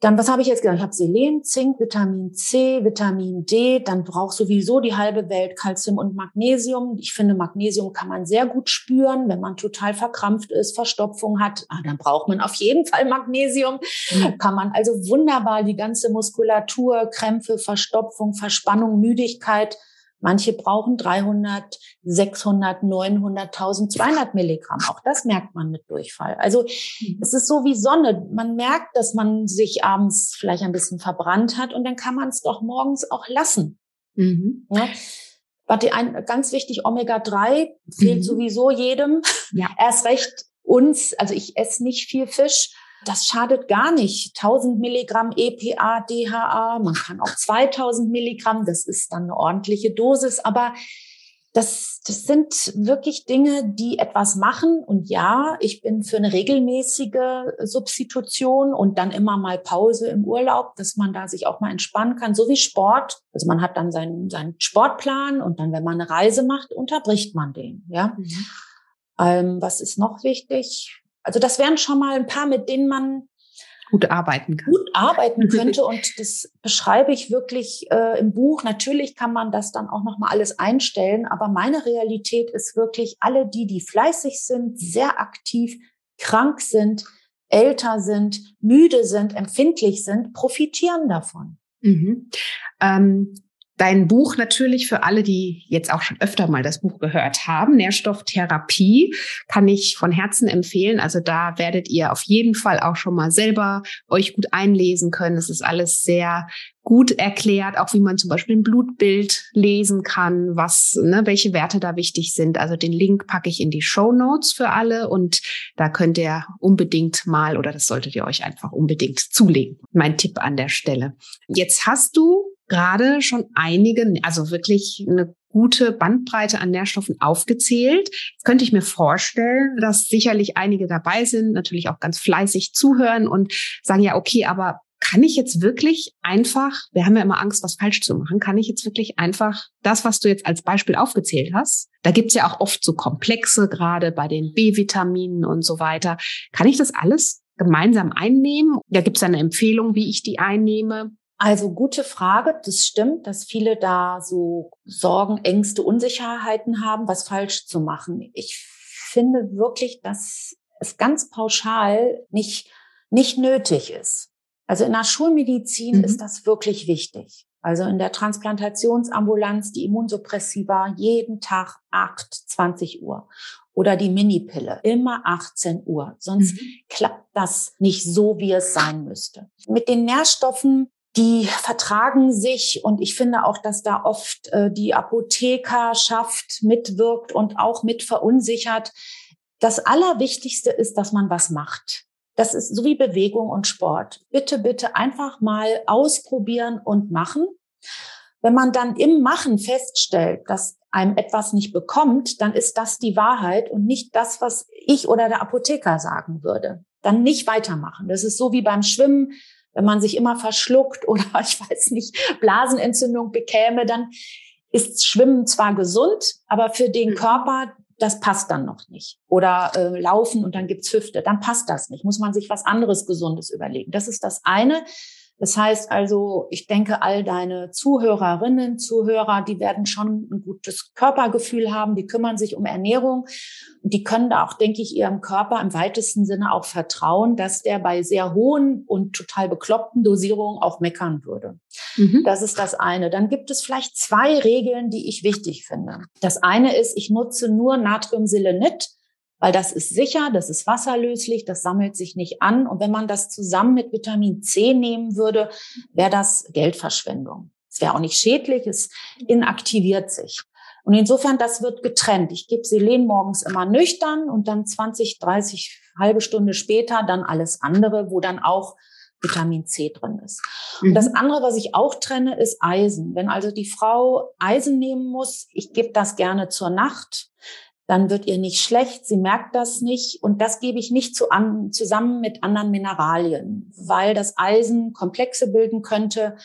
Dann, was habe ich jetzt gesagt? Ich habe Selen, Zink, Vitamin C, Vitamin D. Dann braucht sowieso die halbe Welt Calcium und Magnesium. Ich finde, Magnesium kann man sehr gut spüren, wenn man total verkrampft ist, Verstopfung hat. Ah, dann braucht man auf jeden Fall Magnesium. Mhm. Kann man also wunderbar die ganze Muskulatur, Krämpfe, Verstopfung, Verspannung, Müdigkeit Manche brauchen 300, 600, 900, 1200 Milligramm. Auch das merkt man mit Durchfall. Also mhm. es ist so wie Sonne. Man merkt, dass man sich abends vielleicht ein bisschen verbrannt hat und dann kann man es doch morgens auch lassen. Mhm. Ja? Warte, ein, ganz wichtig, Omega-3 fehlt mhm. sowieso jedem. Ja. [LAUGHS] Erst recht uns, also ich esse nicht viel Fisch, das schadet gar nicht. 1000 Milligramm EPA, DHA, man kann auch 2000 Milligramm, das ist dann eine ordentliche Dosis, aber das, das sind wirklich Dinge, die etwas machen. Und ja, ich bin für eine regelmäßige Substitution und dann immer mal Pause im Urlaub, dass man da sich auch mal entspannen kann, so wie Sport. Also man hat dann seinen, seinen Sportplan und dann, wenn man eine Reise macht, unterbricht man den. Ja. Mhm. Ähm, was ist noch wichtig? Also das wären schon mal ein paar, mit denen man
gut arbeiten kann.
Gut arbeiten [LAUGHS] könnte und das beschreibe ich wirklich äh, im Buch. Natürlich kann man das dann auch noch mal alles einstellen, aber meine Realität ist wirklich alle die, die fleißig sind, sehr aktiv, krank sind, älter sind, müde sind, empfindlich sind, profitieren davon.
Mhm. Ähm, Dein Buch natürlich für alle, die jetzt auch schon öfter mal das Buch gehört haben, Nährstofftherapie, kann ich von Herzen empfehlen. Also da werdet ihr auf jeden Fall auch schon mal selber euch gut einlesen können. Es ist alles sehr gut erklärt, auch wie man zum Beispiel ein Blutbild lesen kann, was, ne, welche Werte da wichtig sind. Also den Link packe ich in die Show Notes für alle und da könnt ihr unbedingt mal oder das solltet ihr euch einfach unbedingt zulegen. Mein Tipp an der Stelle. Jetzt hast du gerade schon einige, also wirklich eine gute Bandbreite an Nährstoffen aufgezählt. Jetzt könnte ich mir vorstellen, dass sicherlich einige dabei sind, natürlich auch ganz fleißig zuhören und sagen, ja, okay, aber kann ich jetzt wirklich einfach, wir haben ja immer Angst, was falsch zu machen, kann ich jetzt wirklich einfach das, was du jetzt als Beispiel aufgezählt hast, da gibt's ja auch oft so Komplexe, gerade bei den B-Vitaminen und so weiter, kann ich das alles gemeinsam einnehmen? Da gibt's eine Empfehlung, wie ich die einnehme.
Also gute Frage. Das stimmt, dass viele da so Sorgen, Ängste, Unsicherheiten haben, was falsch zu machen. Ich finde wirklich, dass es ganz pauschal nicht, nicht nötig ist. Also in der Schulmedizin mhm. ist das wirklich wichtig. Also in der Transplantationsambulanz die Immunsuppressiva jeden Tag 8, 20 Uhr oder die Minipille immer 18 Uhr. Sonst mhm. klappt das nicht so, wie es sein müsste. Mit den Nährstoffen die vertragen sich und ich finde auch, dass da oft äh, die Apothekerschaft mitwirkt und auch mit verunsichert. Das Allerwichtigste ist, dass man was macht. Das ist so wie Bewegung und Sport. Bitte, bitte einfach mal ausprobieren und machen. Wenn man dann im Machen feststellt, dass einem etwas nicht bekommt, dann ist das die Wahrheit und nicht das, was ich oder der Apotheker sagen würde. Dann nicht weitermachen. Das ist so wie beim Schwimmen wenn man sich immer verschluckt [LAUGHS] oder ich weiß nicht, Blasenentzündung bekäme, dann ist Schwimmen zwar gesund, aber für den mhm. Körper, das passt dann noch nicht. Oder äh, Laufen und dann gibt's Hüfte, dann passt das nicht. Muss man sich was anderes Gesundes überlegen. Das ist das eine. Das heißt also, ich denke, all deine Zuhörerinnen, Zuhörer, die werden schon ein gutes Körpergefühl haben, die kümmern sich um Ernährung und die können da auch, denke ich, ihrem Körper im weitesten Sinne auch vertrauen, dass der bei sehr hohen und total bekloppten Dosierungen auch meckern würde. Mhm. Das ist das eine. Dann gibt es vielleicht zwei Regeln, die ich wichtig finde. Das eine ist, ich nutze nur Natriumselenit weil das ist sicher, das ist wasserlöslich, das sammelt sich nicht an. Und wenn man das zusammen mit Vitamin C nehmen würde, wäre das Geldverschwendung. Es wäre auch nicht schädlich, es inaktiviert sich. Und insofern, das wird getrennt. Ich gebe Selen morgens immer nüchtern und dann 20, 30, halbe Stunde später dann alles andere, wo dann auch Vitamin C drin ist. Und mhm. das andere, was ich auch trenne, ist Eisen. Wenn also die Frau Eisen nehmen muss, ich gebe das gerne zur Nacht dann wird ihr nicht schlecht, sie merkt das nicht und das gebe ich nicht zu an, zusammen mit anderen Mineralien, weil das Eisen Komplexe bilden könnte,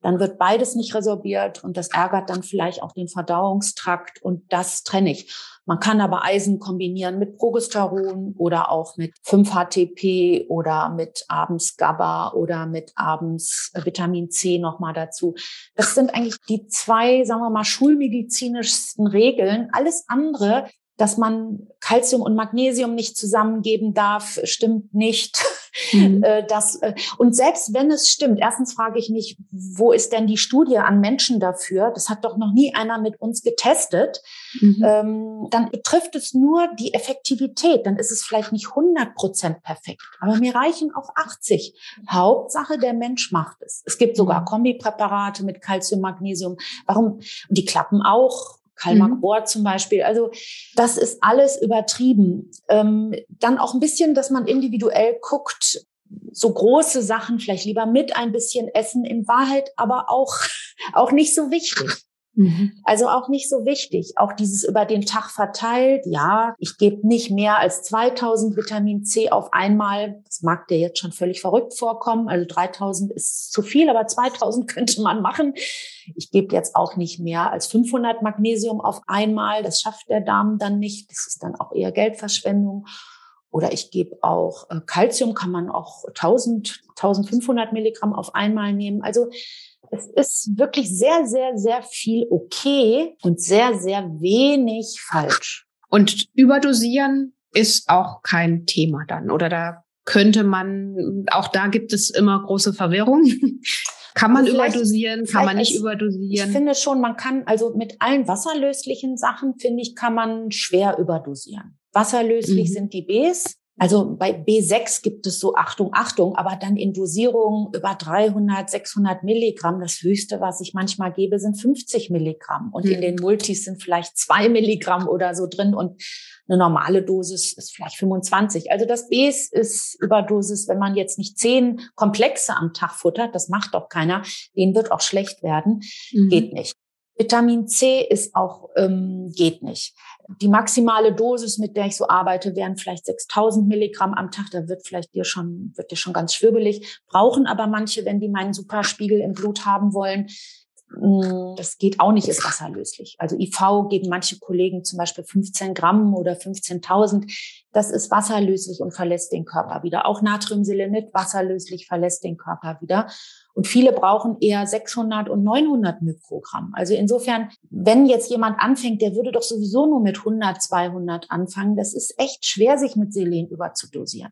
dann wird beides nicht resorbiert und das ärgert dann vielleicht auch den Verdauungstrakt und das trenne ich. Man kann aber Eisen kombinieren mit Progesteron oder auch mit 5-HTP oder mit abends GABA oder mit abends Vitamin C nochmal dazu. Das sind eigentlich die zwei, sagen wir mal, schulmedizinischsten Regeln. Alles andere dass man Calcium und Magnesium nicht zusammengeben darf, stimmt nicht. [LAUGHS] Mhm. Äh, das, äh, und selbst wenn es stimmt, erstens frage ich mich, wo ist denn die Studie an Menschen dafür? Das hat doch noch nie einer mit uns getestet. Mhm. Ähm, dann betrifft es nur die Effektivität. Dann ist es vielleicht nicht 100 Prozent perfekt. Aber mir reichen auch 80. Hauptsache, der Mensch macht es. Es gibt sogar mhm. Kombipräparate mit Calcium, Magnesium. Warum? Und die klappen auch. Kalmar mhm. zum Beispiel. Also das ist alles übertrieben. Ähm, dann auch ein bisschen, dass man individuell guckt, so große Sachen vielleicht lieber mit ein bisschen essen, in Wahrheit aber auch, [LAUGHS] auch nicht so wichtig. Mhm. Also auch nicht so wichtig. Auch dieses über den Tag verteilt. Ja, ich gebe nicht mehr als 2000 Vitamin C auf einmal. Das mag dir jetzt schon völlig verrückt vorkommen. Also 3000 ist zu viel, aber 2000 [LAUGHS] könnte man machen. Ich gebe jetzt auch nicht mehr als 500 Magnesium auf einmal. Das schafft der Darm dann nicht. Das ist dann auch eher Geldverschwendung. Oder ich gebe auch äh, Calcium, kann man auch 1000, 1500 Milligramm auf einmal nehmen. Also es ist wirklich sehr, sehr, sehr viel okay und sehr, sehr wenig falsch.
Und überdosieren ist auch kein Thema dann, oder da könnte man, auch da gibt es immer große Verwirrung. [LAUGHS] kann man überdosieren, kann man nicht überdosieren?
Ich finde schon, man kann, also mit allen wasserlöslichen Sachen, finde ich, kann man schwer überdosieren. Wasserlöslich mhm. sind die Bs, also bei B6 gibt es so Achtung, Achtung, aber dann in Dosierungen über 300, 600 Milligramm. Das höchste, was ich manchmal gebe, sind 50 Milligramm. Und mhm. in den Multis sind vielleicht zwei Milligramm oder so drin. Und eine normale Dosis ist vielleicht 25. Also das B ist Überdosis, wenn man jetzt nicht zehn Komplexe am Tag futtert, das macht doch keiner, denen wird auch schlecht werden, mhm. geht nicht. Vitamin C ist auch, ähm, geht nicht. Die maximale Dosis, mit der ich so arbeite, wären vielleicht 6000 Milligramm am Tag. Da wird vielleicht dir schon, wird dir schon ganz schwirbelig. Brauchen aber manche, wenn die meinen Superspiegel im Blut haben wollen. Mm, das geht auch nicht, ist wasserlöslich. Also IV geben manche Kollegen zum Beispiel 15 Gramm oder 15.000. Das ist wasserlöslich und verlässt den Körper wieder. Auch Natriumselenit wasserlöslich verlässt den Körper wieder. Und viele brauchen eher 600 und 900 Mikrogramm. Also insofern, wenn jetzt jemand anfängt, der würde doch sowieso nur mit 100, 200 anfangen. Das ist echt schwer, sich mit Selen überzudosieren.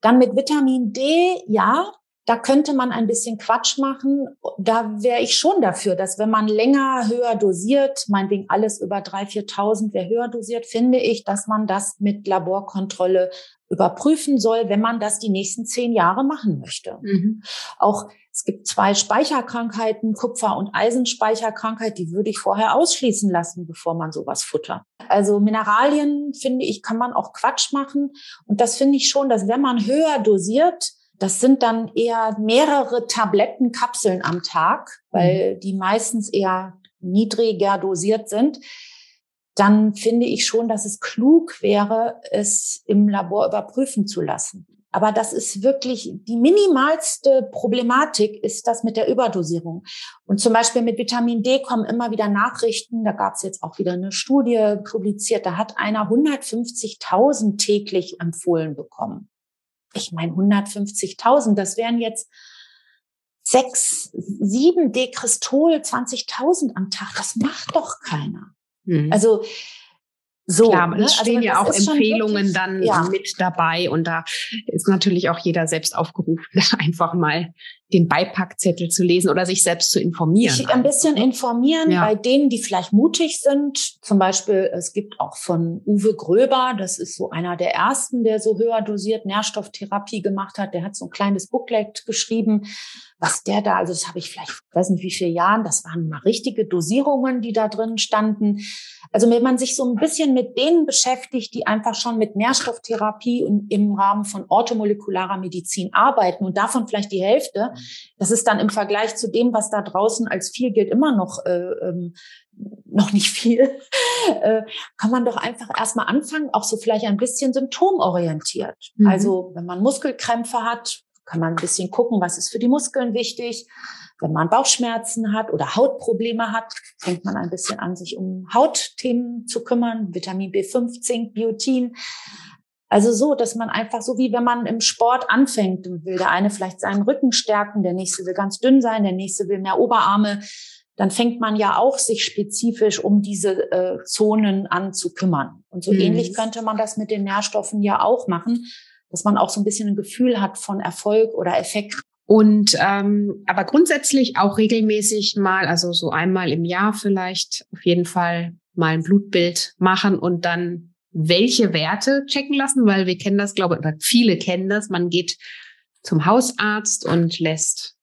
Dann mit Vitamin D, ja, da könnte man ein bisschen Quatsch machen. Da wäre ich schon dafür, dass wenn man länger höher dosiert, meinetwegen alles über 3.000, 4.000, wer höher dosiert, finde ich, dass man das mit Laborkontrolle überprüfen soll, wenn man das die nächsten zehn Jahre machen möchte. Mhm. Auch es gibt zwei Speicherkrankheiten, Kupfer- und Eisenspeicherkrankheit, die würde ich vorher ausschließen lassen, bevor man sowas futtert. Also Mineralien, finde ich, kann man auch Quatsch machen. Und das finde ich schon, dass wenn man höher dosiert, das sind dann eher mehrere Tablettenkapseln am Tag, weil mhm. die meistens eher niedriger dosiert sind dann finde ich schon, dass es klug wäre, es im Labor überprüfen zu lassen. Aber das ist wirklich die minimalste Problematik, ist das mit der Überdosierung. Und zum Beispiel mit Vitamin D kommen immer wieder Nachrichten. Da gab es jetzt auch wieder eine Studie publiziert. Da hat einer 150.000 täglich empfohlen bekommen. Ich meine 150.000, das wären jetzt sechs, sieben Dekristol, 20.000 am Tag. Das macht doch keiner. Mhm. Also
so, Klar, ne? es stehen also, ja auch Empfehlungen wirklich, dann ja. mit dabei und da ist natürlich auch jeder selbst aufgerufen, [LAUGHS] einfach mal den Beipackzettel zu lesen oder sich selbst zu informieren.
Sich ein bisschen informieren ja. bei denen, die vielleicht mutig sind. Zum Beispiel, es gibt auch von Uwe Gröber, das ist so einer der ersten, der so höher dosiert Nährstofftherapie gemacht hat. Der hat so ein kleines Booklet geschrieben, was der da, also das habe ich vielleicht, weiß nicht wie viele Jahren, das waren mal richtige Dosierungen, die da drin standen. Also wenn man sich so ein bisschen mit denen beschäftigt, die einfach schon mit Nährstofftherapie und im Rahmen von orthomolekularer Medizin arbeiten und davon vielleicht die Hälfte, das ist dann im Vergleich zu dem, was da draußen als viel gilt, immer noch äh, ähm, noch nicht viel, [LAUGHS] äh, kann man doch einfach erstmal anfangen, auch so vielleicht ein bisschen symptomorientiert. Mhm. Also wenn man Muskelkrämpfe hat, kann man ein bisschen gucken, was ist für die Muskeln wichtig. Wenn man Bauchschmerzen hat oder Hautprobleme hat, fängt man ein bisschen an, sich um Hautthemen zu kümmern, Vitamin B5, Zink, Biotin. Also so, dass man einfach so wie wenn man im Sport anfängt, will der eine vielleicht seinen Rücken stärken, der nächste will ganz dünn sein, der nächste will mehr Oberarme, dann fängt man ja auch sich spezifisch um diese äh, Zonen an zu kümmern. Und so mhm. ähnlich könnte man das mit den Nährstoffen ja auch machen dass man auch so ein bisschen ein Gefühl hat von Erfolg oder Effekt.
Und ähm, aber grundsätzlich auch regelmäßig mal, also so einmal im Jahr vielleicht auf jeden Fall mal ein Blutbild machen und dann welche Werte checken lassen, weil wir kennen das, glaube ich, oder viele kennen das. Man geht zum Hausarzt und lässt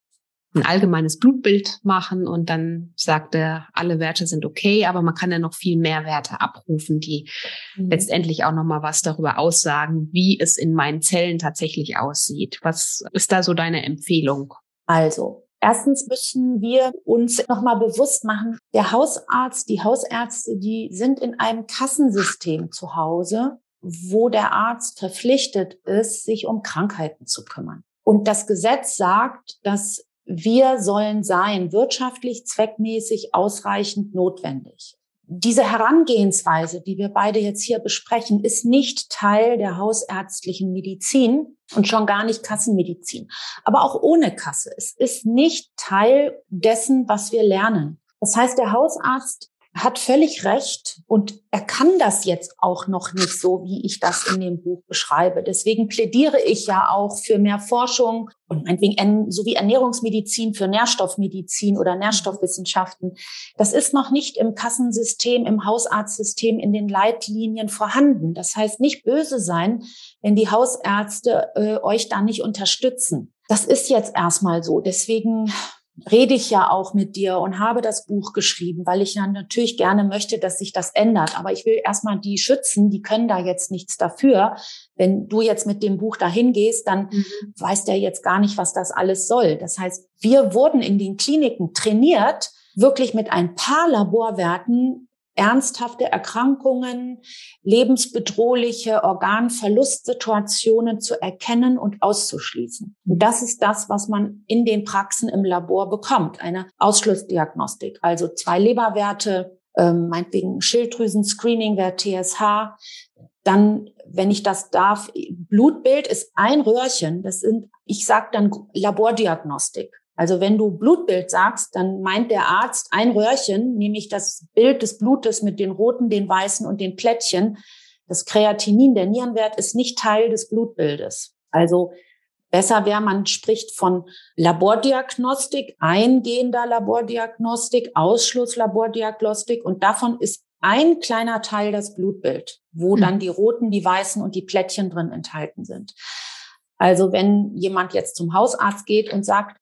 ein allgemeines Blutbild machen und dann sagt er, alle Werte sind okay, aber man kann ja noch viel mehr Werte abrufen, die mhm. letztendlich auch noch mal was darüber aussagen, wie es in meinen Zellen tatsächlich aussieht. Was ist da so deine Empfehlung?
Also, Erstens müssen wir uns nochmal bewusst machen, der Hausarzt, die Hausärzte, die sind in einem Kassensystem zu Hause, wo der Arzt verpflichtet ist, sich um Krankheiten zu kümmern. Und das Gesetz sagt, dass wir sollen sein, wirtschaftlich, zweckmäßig, ausreichend notwendig. Diese Herangehensweise, die wir beide jetzt hier besprechen, ist nicht Teil der hausärztlichen Medizin und schon gar nicht Kassenmedizin. Aber auch ohne Kasse. Es ist nicht Teil dessen, was wir lernen. Das heißt, der Hausarzt hat völlig recht und er kann das jetzt auch noch nicht so, wie ich das in dem Buch beschreibe. Deswegen plädiere ich ja auch für mehr Forschung und meinetwegen sowie Ernährungsmedizin für Nährstoffmedizin oder Nährstoffwissenschaften. Das ist noch nicht im Kassensystem, im Hausarztsystem, in den Leitlinien vorhanden. Das heißt, nicht böse sein, wenn die Hausärzte äh, euch da nicht unterstützen. Das ist jetzt erstmal so. Deswegen rede ich ja auch mit dir und habe das Buch geschrieben, weil ich ja natürlich gerne möchte, dass sich das ändert. Aber ich will erstmal die schützen, die können da jetzt nichts dafür. Wenn du jetzt mit dem Buch dahin gehst, dann mhm. weiß der jetzt gar nicht, was das alles soll. Das heißt, wir wurden in den Kliniken trainiert, wirklich mit ein paar Laborwerten ernsthafte Erkrankungen, lebensbedrohliche Organverlustsituationen zu erkennen und auszuschließen. Und das ist das, was man in den Praxen im Labor bekommt, eine Ausschlussdiagnostik. Also zwei Leberwerte, ähm, meinetwegen Schilddrüsen-Screening-Wert TSH, dann, wenn ich das darf, Blutbild ist ein Röhrchen. Das sind, ich sage dann Labordiagnostik. Also wenn du Blutbild sagst, dann meint der Arzt ein Röhrchen, nämlich das Bild des Blutes mit den roten, den weißen und den Plättchen. Das Kreatinin, der Nierenwert, ist nicht Teil des Blutbildes. Also besser wäre, man spricht von Labordiagnostik, eingehender Labordiagnostik, Ausschlusslabordiagnostik und davon ist ein kleiner Teil das Blutbild, wo mhm. dann die roten, die weißen und die Plättchen drin enthalten sind. Also wenn jemand jetzt zum Hausarzt geht und sagt,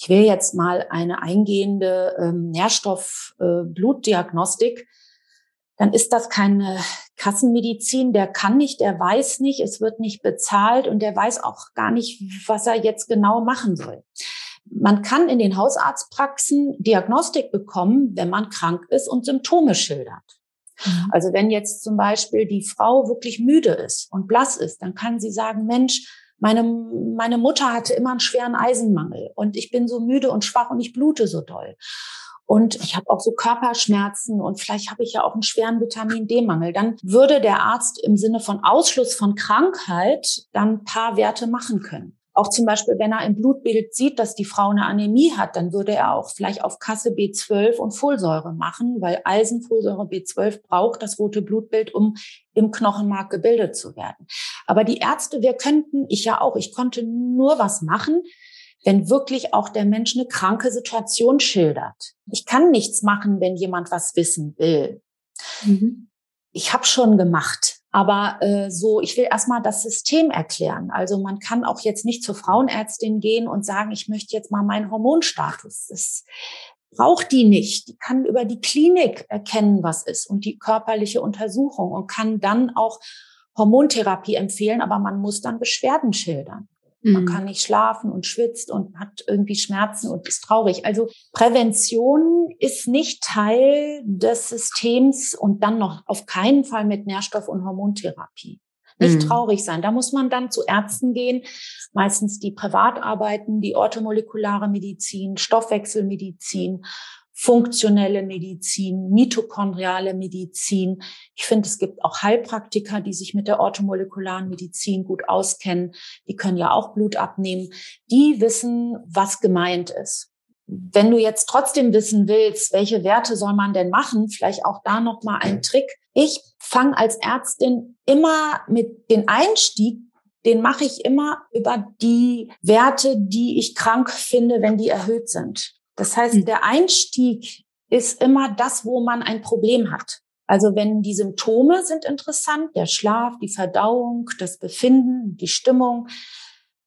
ich will jetzt mal eine eingehende ähm, Nährstoff-Blutdiagnostik, äh, dann ist das keine Kassenmedizin. Der kann nicht, der weiß nicht, es wird nicht bezahlt und der weiß auch gar nicht, was er jetzt genau machen soll. Man kann in den Hausarztpraxen Diagnostik bekommen, wenn man krank ist und Symptome schildert. Mhm. Also wenn jetzt zum Beispiel die Frau wirklich müde ist und blass ist, dann kann sie sagen, Mensch, meine, meine Mutter hatte immer einen schweren Eisenmangel und ich bin so müde und schwach und ich blute so doll. Und ich habe auch so Körperschmerzen und vielleicht habe ich ja auch einen schweren Vitamin D-Mangel. Dann würde der Arzt im Sinne von Ausschluss von Krankheit dann ein paar Werte machen können. Auch zum Beispiel, wenn er im Blutbild sieht, dass die Frau eine Anämie hat, dann würde er auch vielleicht auf Kasse B12 und Folsäure machen, weil Eisen, Folsäure, B12 braucht das rote Blutbild, um im Knochenmark gebildet zu werden. Aber die Ärzte, wir könnten, ich ja auch, ich konnte nur was machen, wenn wirklich auch der Mensch eine kranke Situation schildert. Ich kann nichts machen, wenn jemand was wissen will. Mhm. Ich habe schon gemacht. Aber äh, so, ich will erstmal das System erklären. Also man kann auch jetzt nicht zur Frauenärztin gehen und sagen, ich möchte jetzt mal meinen Hormonstatus. Das braucht die nicht. Die kann über die Klinik erkennen, was ist und die körperliche Untersuchung und kann dann auch Hormontherapie empfehlen, aber man muss dann Beschwerden schildern. Mhm. Man kann nicht schlafen und schwitzt und hat irgendwie Schmerzen und ist traurig. Also Prävention ist nicht Teil des Systems und dann noch auf keinen Fall mit Nährstoff- und Hormontherapie. Nicht mhm. traurig sein. Da muss man dann zu Ärzten gehen, meistens die privat arbeiten, die orthomolekulare Medizin, Stoffwechselmedizin funktionelle Medizin, mitochondriale Medizin. Ich finde, es gibt auch Heilpraktiker, die sich mit der orthomolekularen Medizin gut auskennen. Die können ja auch Blut abnehmen. Die wissen, was gemeint ist. Wenn du jetzt trotzdem wissen willst, welche Werte soll man denn machen, vielleicht auch da noch mal ein Trick. Ich fange als Ärztin immer mit dem Einstieg den mache ich immer über die Werte, die ich krank finde, wenn die erhöht sind. Das heißt, mhm. der Einstieg ist immer das, wo man ein Problem hat. Also wenn die Symptome sind interessant, der Schlaf, die Verdauung, das Befinden, die Stimmung,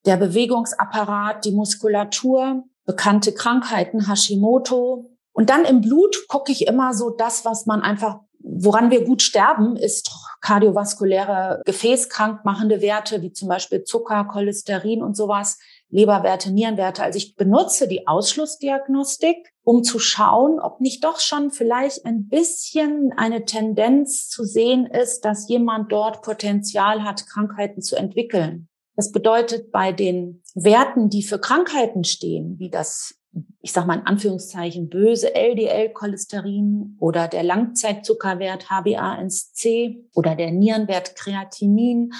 der Bewegungsapparat, die Muskulatur, bekannte Krankheiten, Hashimoto. Und dann im Blut gucke ich immer so das, was man einfach, woran wir gut sterben, ist kardiovaskuläre gefäßkrankmachende Werte, wie zum Beispiel Zucker, Cholesterin und sowas, Leberwerte, Nierenwerte. Also ich benutze die Ausschlussdiagnostik, um zu schauen, ob nicht doch schon vielleicht ein bisschen eine Tendenz zu sehen ist, dass jemand dort Potenzial hat, Krankheiten zu entwickeln. Das bedeutet, bei den Werten, die für Krankheiten stehen, wie das, ich sage mal in Anführungszeichen, böse LDL-Cholesterin oder der Langzeitzuckerwert HbA1c oder der Nierenwert Kreatinin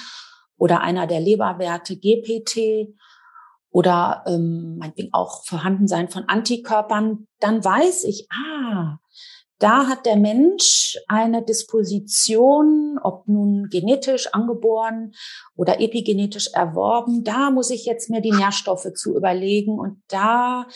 oder einer der Leberwerte GPT oder ähm, meinetwegen auch Vorhandensein von Antikörpern, dann weiß ich, ah, da hat der Mensch eine Disposition, ob nun genetisch angeboren oder epigenetisch erworben. Da muss ich jetzt mir die Nährstoffe zu überlegen und da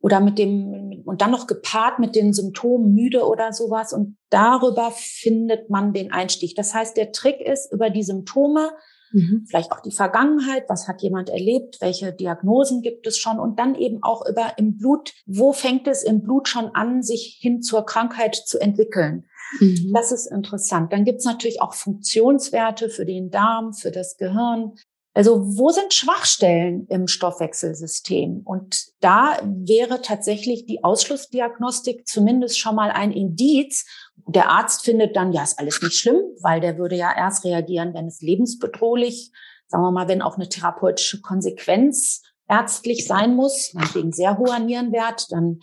oder mit dem und dann noch gepaart mit den Symptomen müde oder sowas und darüber findet man den Einstieg. Das heißt, der Trick ist über die Symptome Mhm. Vielleicht auch die Vergangenheit, was hat jemand erlebt, welche Diagnosen gibt es schon und dann eben auch über im Blut, wo fängt es im Blut schon an, sich hin zur Krankheit zu entwickeln. Mhm. Das ist interessant. Dann gibt es natürlich auch Funktionswerte für den Darm, für das Gehirn. Also wo sind Schwachstellen im Stoffwechselsystem? Und da wäre tatsächlich die Ausschlussdiagnostik zumindest schon mal ein Indiz, der Arzt findet dann, ja, ist alles nicht schlimm, weil der würde ja erst reagieren, wenn es lebensbedrohlich, sagen wir mal, wenn auch eine therapeutische Konsequenz ärztlich sein muss, wegen sehr hoher Nierenwert, dann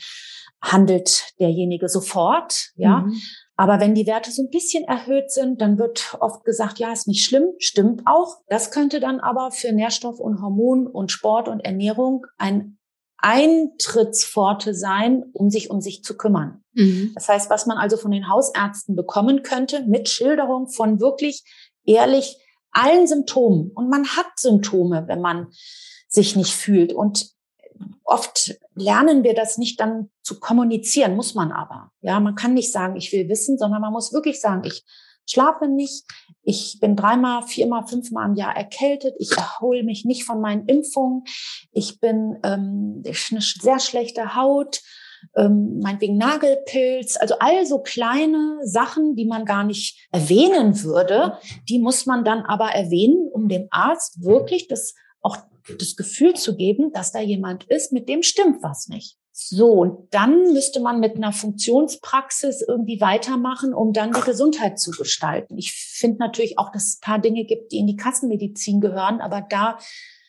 handelt derjenige sofort, ja. Mhm. Aber wenn die Werte so ein bisschen erhöht sind, dann wird oft gesagt, ja, ist nicht schlimm, stimmt auch. Das könnte dann aber für Nährstoff und Hormon und Sport und Ernährung ein Eintrittspforte sein, um sich um sich zu kümmern. Mhm. Das heißt, was man also von den Hausärzten bekommen könnte, mit Schilderung von wirklich ehrlich allen Symptomen. Und man hat Symptome, wenn man sich nicht fühlt. Und oft lernen wir das nicht dann zu kommunizieren, muss man aber. Ja, man kann nicht sagen, ich will wissen, sondern man muss wirklich sagen, ich schlafe nicht, ich bin dreimal, viermal, fünfmal im Jahr erkältet, ich erhole mich nicht von meinen Impfungen, ich bin ähm, eine sehr schlechte Haut, ähm, meinetwegen Nagelpilz, also all so kleine Sachen, die man gar nicht erwähnen würde, die muss man dann aber erwähnen, um dem Arzt wirklich das auch das Gefühl zu geben, dass da jemand ist, mit dem stimmt was nicht. So, und dann müsste man mit einer Funktionspraxis irgendwie weitermachen, um dann die Gesundheit zu gestalten. Ich finde natürlich auch, dass es ein paar Dinge gibt, die in die Kassenmedizin gehören, aber da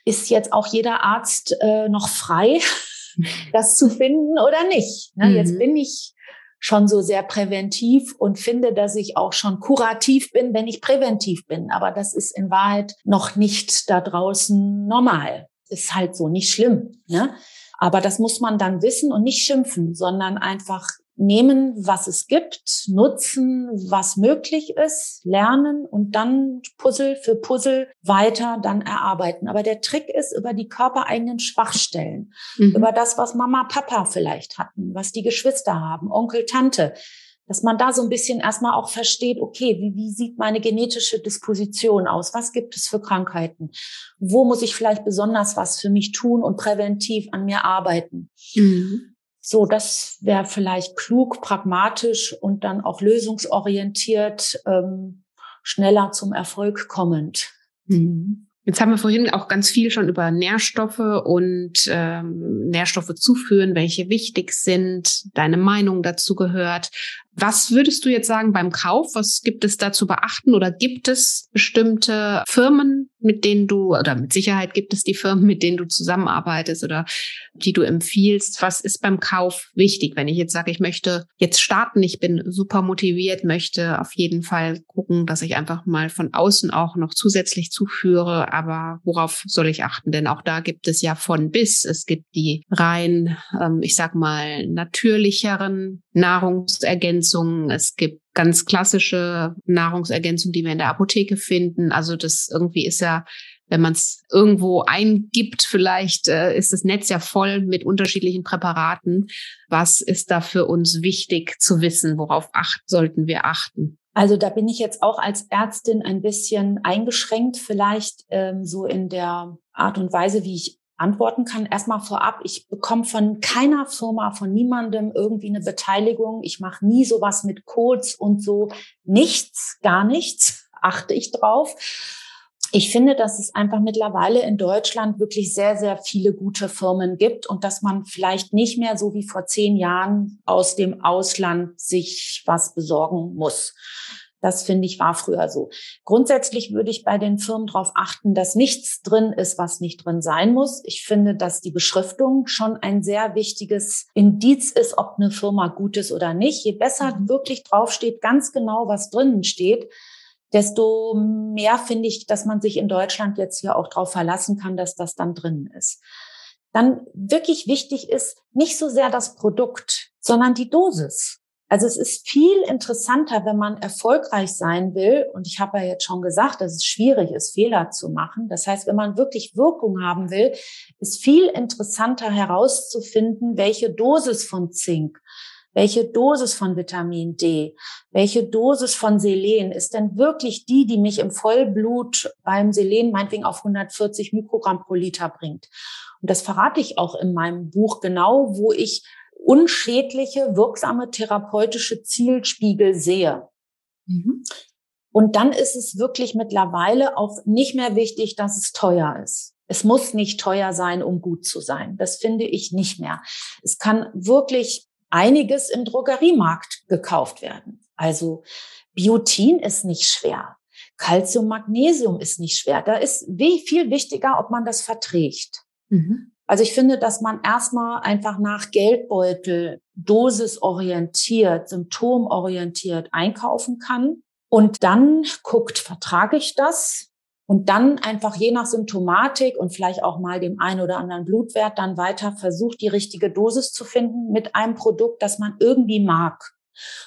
ist jetzt auch jeder Arzt äh, noch frei, [LAUGHS] das zu finden oder nicht. Ne? Mhm. Jetzt bin ich schon so sehr präventiv und finde, dass ich auch schon kurativ bin, wenn ich präventiv bin. Aber das ist in Wahrheit noch nicht da draußen normal. Ist halt so nicht schlimm. Ne? Aber das muss man dann wissen und nicht schimpfen, sondern einfach nehmen, was es gibt, nutzen, was möglich ist, lernen und dann Puzzle für Puzzle weiter dann erarbeiten. Aber der Trick ist über die körpereigenen Schwachstellen, mhm. über das, was Mama, Papa vielleicht hatten, was die Geschwister haben, Onkel, Tante, dass man da so ein bisschen erstmal auch versteht, okay, wie, wie sieht meine genetische Disposition aus? Was gibt es für Krankheiten? Wo muss ich vielleicht besonders was für mich tun und präventiv an mir arbeiten? Mhm. So, das wäre vielleicht klug, pragmatisch und dann auch lösungsorientiert, ähm, schneller zum Erfolg kommend.
Mhm. Jetzt haben wir vorhin auch ganz viel schon über Nährstoffe und ähm, Nährstoffe zuführen, welche wichtig sind, deine Meinung dazu gehört. Was würdest du jetzt sagen beim Kauf? Was gibt es da zu beachten oder gibt es bestimmte Firmen, mit denen du, oder mit Sicherheit gibt es die Firmen, mit denen du zusammenarbeitest oder die du empfiehlst? Was ist beim Kauf wichtig? Wenn ich jetzt sage, ich möchte jetzt starten, ich bin super motiviert, möchte auf jeden Fall gucken, dass ich einfach mal von außen auch noch zusätzlich zuführe. Aber worauf soll ich achten? Denn auch da gibt es ja von bis. Es gibt die rein, ähm, ich sag mal, natürlicheren Nahrungsergänzungen. Es gibt ganz klassische Nahrungsergänzungen, die wir in der Apotheke finden. Also das irgendwie ist ja wenn man es irgendwo eingibt, vielleicht äh, ist das Netz ja voll mit unterschiedlichen Präparaten. Was ist da für uns wichtig zu wissen? Worauf acht, sollten wir achten?
Also da bin ich jetzt auch als Ärztin ein bisschen eingeschränkt, vielleicht ähm, so in der Art und Weise, wie ich antworten kann. Erstmal vorab, ich bekomme von keiner Firma, von niemandem irgendwie eine Beteiligung. Ich mache nie sowas mit Codes und so. Nichts, gar nichts, [LAUGHS] achte ich drauf. Ich finde, dass es einfach mittlerweile in Deutschland wirklich sehr, sehr viele gute Firmen gibt und dass man vielleicht nicht mehr so wie vor zehn Jahren aus dem Ausland sich was besorgen muss. Das finde ich war früher so. Grundsätzlich würde ich bei den Firmen darauf achten, dass nichts drin ist, was nicht drin sein muss. Ich finde, dass die Beschriftung schon ein sehr wichtiges Indiz ist, ob eine Firma gut ist oder nicht. Je besser mhm. wirklich draufsteht, ganz genau, was drinnen steht, desto mehr finde ich, dass man sich in Deutschland jetzt hier auch darauf verlassen kann, dass das dann drinnen ist. Dann wirklich wichtig ist nicht so sehr das Produkt, sondern die Dosis. Also es ist viel interessanter, wenn man erfolgreich sein will. Und ich habe ja jetzt schon gesagt, dass es schwierig ist, Fehler zu machen. Das heißt, wenn man wirklich Wirkung haben will, ist viel interessanter herauszufinden, welche Dosis von Zink, welche Dosis von Vitamin D, welche Dosis von Selen ist denn wirklich die, die mich im Vollblut beim Selen meinetwegen auf 140 Mikrogramm pro Liter bringt. Und das verrate ich auch in meinem Buch genau, wo ich unschädliche, wirksame therapeutische Zielspiegel sehe. Mhm. Und dann ist es wirklich mittlerweile auch nicht mehr wichtig, dass es teuer ist. Es muss nicht teuer sein, um gut zu sein. Das finde ich nicht mehr. Es kann wirklich einiges im Drogeriemarkt gekauft werden. Also Biotin ist nicht schwer. Calcium, Magnesium ist nicht schwer. Da ist viel wichtiger, ob man das verträgt. Mhm. Also ich finde, dass man erstmal einfach nach Geldbeutel dosisorientiert, symptomorientiert einkaufen kann und dann guckt, vertrage ich das? Und dann einfach je nach Symptomatik und vielleicht auch mal dem einen oder anderen Blutwert dann weiter versucht, die richtige Dosis zu finden mit einem Produkt, das man irgendwie mag.